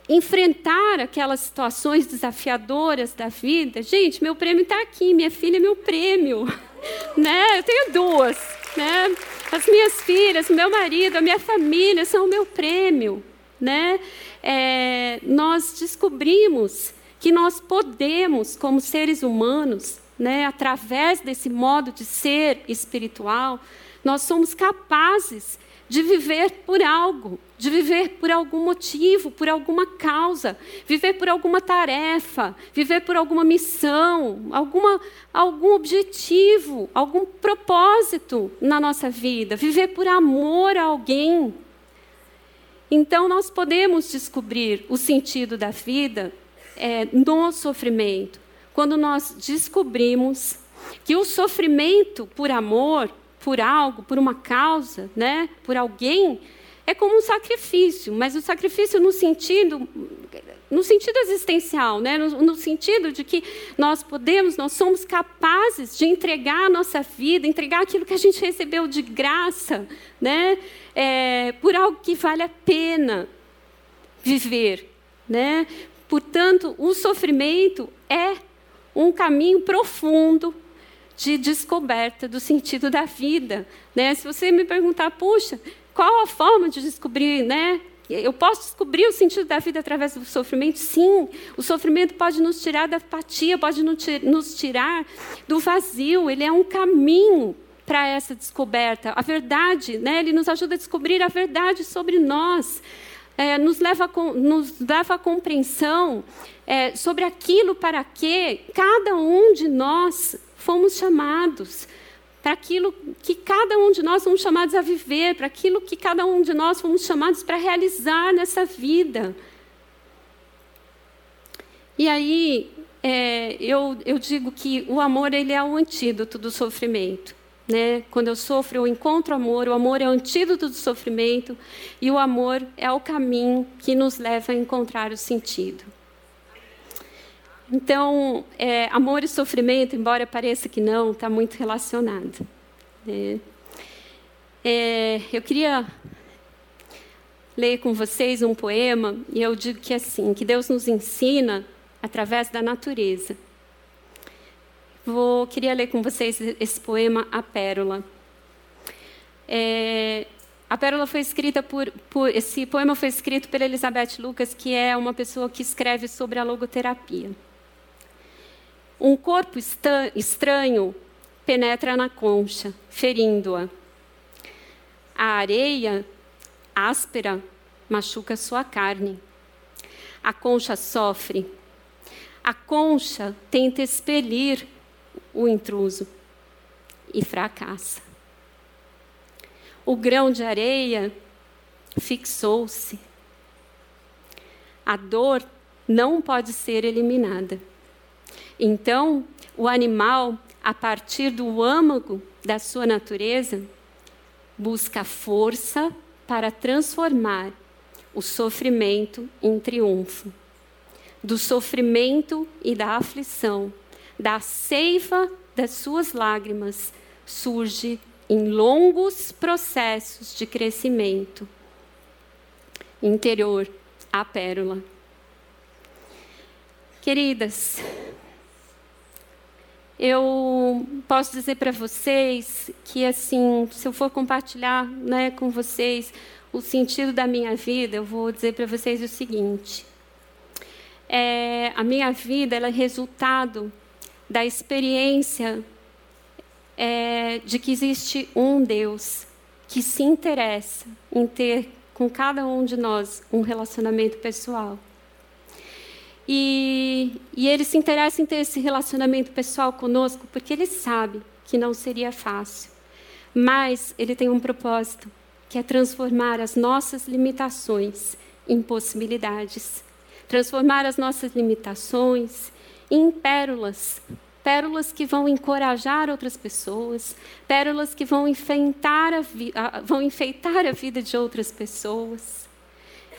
enfrentar aquelas situações desafiadoras da vida? Gente, meu prêmio está aqui, minha filha é meu prêmio, (laughs) né? Eu tenho duas, né? As minhas filhas, meu marido, a minha família são o meu prêmio, né? É, nós descobrimos que nós podemos, como seres humanos, né, através desse modo de ser espiritual, nós somos capazes de viver por algo, de viver por algum motivo, por alguma causa, viver por alguma tarefa, viver por alguma missão, alguma, algum objetivo, algum propósito na nossa vida, viver por amor a alguém. Então, nós podemos descobrir o sentido da vida é, no sofrimento, quando nós descobrimos que o sofrimento por amor por algo, por uma causa, né, por alguém, é como um sacrifício, mas o sacrifício no sentido no sentido existencial, né? no, no, sentido de que nós podemos, nós somos capazes de entregar a nossa vida, entregar aquilo que a gente recebeu de graça, né? É, por algo que vale a pena viver. Né? Portanto, o sofrimento é um caminho profundo de descoberta do sentido da vida. Né? Se você me perguntar, puxa, qual a forma de descobrir, né? Eu posso descobrir o sentido da vida através do sofrimento? Sim, o sofrimento pode nos tirar da apatia, pode nos tirar do vazio. Ele é um caminho para essa descoberta. A verdade, né? ele nos ajuda a descobrir a verdade sobre nós. É, nos, leva a, nos leva compreensão é, sobre aquilo para que cada um de nós fomos chamados, para aquilo que cada um de nós fomos chamados a viver, para aquilo que cada um de nós fomos chamados para realizar nessa vida. E aí, é, eu, eu digo que o amor ele é o antídoto do sofrimento. Né? Quando eu sofro, eu encontro amor. O amor é o antídoto do sofrimento e o amor é o caminho que nos leva a encontrar o sentido. Então, é, amor e sofrimento, embora pareça que não, está muito relacionado. É, é, eu queria ler com vocês um poema e eu digo que é assim, que Deus nos ensina através da natureza. Vou queria ler com vocês esse poema A Pérola. É, a Pérola foi escrita por, por, esse poema foi escrito pela Elizabeth Lucas, que é uma pessoa que escreve sobre a logoterapia. Um corpo estranho penetra na concha, ferindo-a. A areia áspera machuca sua carne. A concha sofre. A concha tenta expelir o intruso e fracassa. O grão de areia fixou-se. A dor não pode ser eliminada. Então, o animal, a partir do âmago da sua natureza, busca força para transformar o sofrimento em triunfo. Do sofrimento e da aflição, da seiva das suas lágrimas, surge em longos processos de crescimento interior a pérola. Queridas, eu posso dizer para vocês que, assim, se eu for compartilhar né, com vocês o sentido da minha vida, eu vou dizer para vocês o seguinte: é, a minha vida é resultado da experiência é, de que existe um Deus que se interessa em ter com cada um de nós um relacionamento pessoal. E, e ele se interessa em ter esse relacionamento pessoal conosco porque ele sabe que não seria fácil. Mas ele tem um propósito, que é transformar as nossas limitações em possibilidades. Transformar as nossas limitações em pérolas. Pérolas que vão encorajar outras pessoas, pérolas que vão enfeitar a, vão enfeitar a vida de outras pessoas.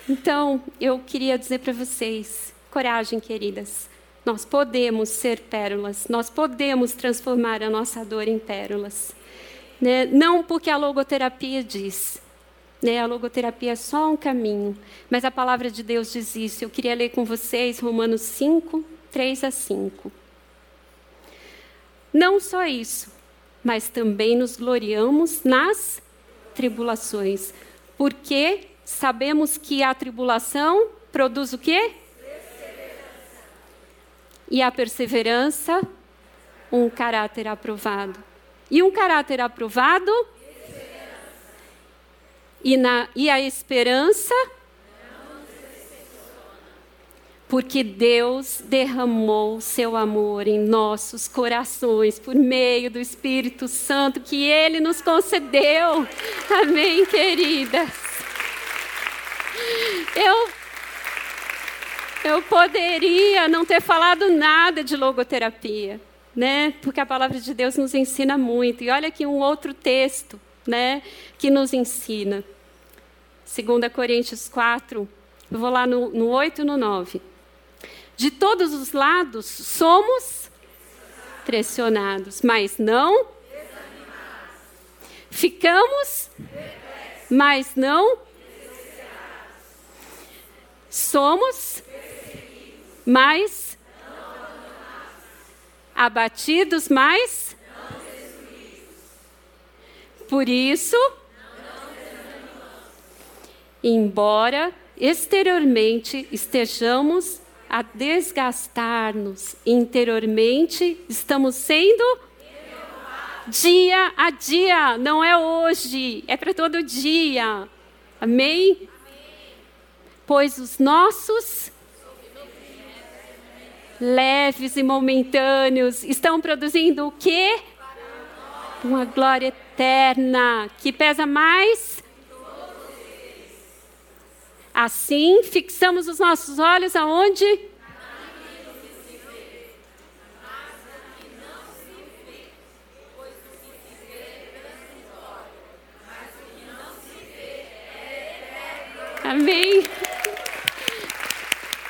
Então, eu queria dizer para vocês Coragem, queridas. Nós podemos ser pérolas, nós podemos transformar a nossa dor em pérolas. Né? Não porque a logoterapia diz, né? a logoterapia é só um caminho, mas a palavra de Deus diz isso. Eu queria ler com vocês Romanos 5, 3 a 5. Não só isso, mas também nos gloriamos nas tribulações, porque sabemos que a tribulação produz o quê? E a perseverança, um caráter aprovado. E um caráter aprovado? E, na, e a esperança? Porque Deus derramou seu amor em nossos corações por meio do Espírito Santo que Ele nos concedeu. Amém, queridas? Eu, eu poderia não ter falado nada de logoterapia né? Porque a palavra de Deus nos ensina muito. E olha aqui um outro texto, né, que nos ensina. 2 Coríntios 4, eu vou lá no, no 8 e no 9. De todos os lados somos pressionados, mas não ficamos, mas não somos, mas abatidos, mas por isso, embora exteriormente estejamos a desgastar-nos, interiormente estamos sendo dia a dia, não é hoje, é para todo dia. Amém? Pois os nossos leves e momentâneos, estão produzindo o quê? Uma glória eterna que pesa mais. Assim, fixamos os nossos olhos aonde? Amém.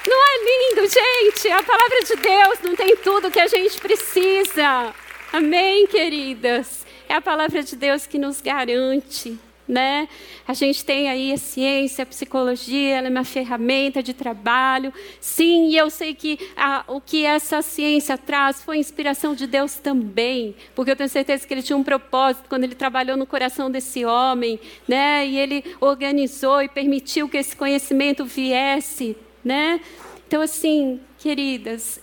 Não é lindo, gente? A palavra de Deus não tem tudo que a gente precisa. Amém, queridas? É a palavra de Deus que nos garante. Né? A gente tem aí a ciência, a psicologia, ela é uma ferramenta de trabalho. Sim, e eu sei que a, o que essa ciência traz foi inspiração de Deus também, porque eu tenho certeza que ele tinha um propósito quando ele trabalhou no coração desse homem, né? E ele organizou e permitiu que esse conhecimento viesse né? Então, assim, queridas,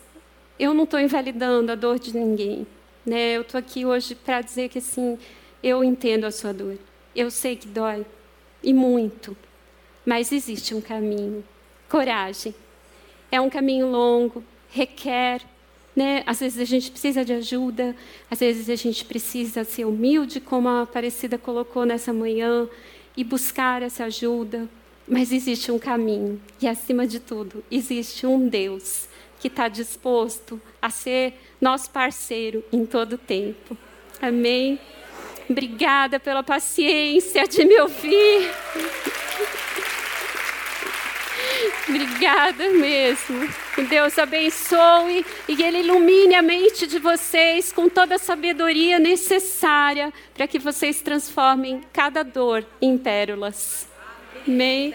eu não estou invalidando a dor de ninguém, né? Eu estou aqui hoje para dizer que, assim, eu entendo a sua dor. Eu sei que dói, e muito, mas existe um caminho. Coragem. É um caminho longo, requer né? Às vezes a gente precisa de ajuda, às vezes a gente precisa ser humilde, como a Aparecida colocou nessa manhã, e buscar essa ajuda. Mas existe um caminho, e acima de tudo, existe um Deus que está disposto a ser nosso parceiro em todo o tempo. Amém? Obrigada pela paciência de me ouvir. Obrigada mesmo. Que Deus abençoe e que Ele ilumine a mente de vocês com toda a sabedoria necessária para que vocês transformem cada dor em pérolas. Amém.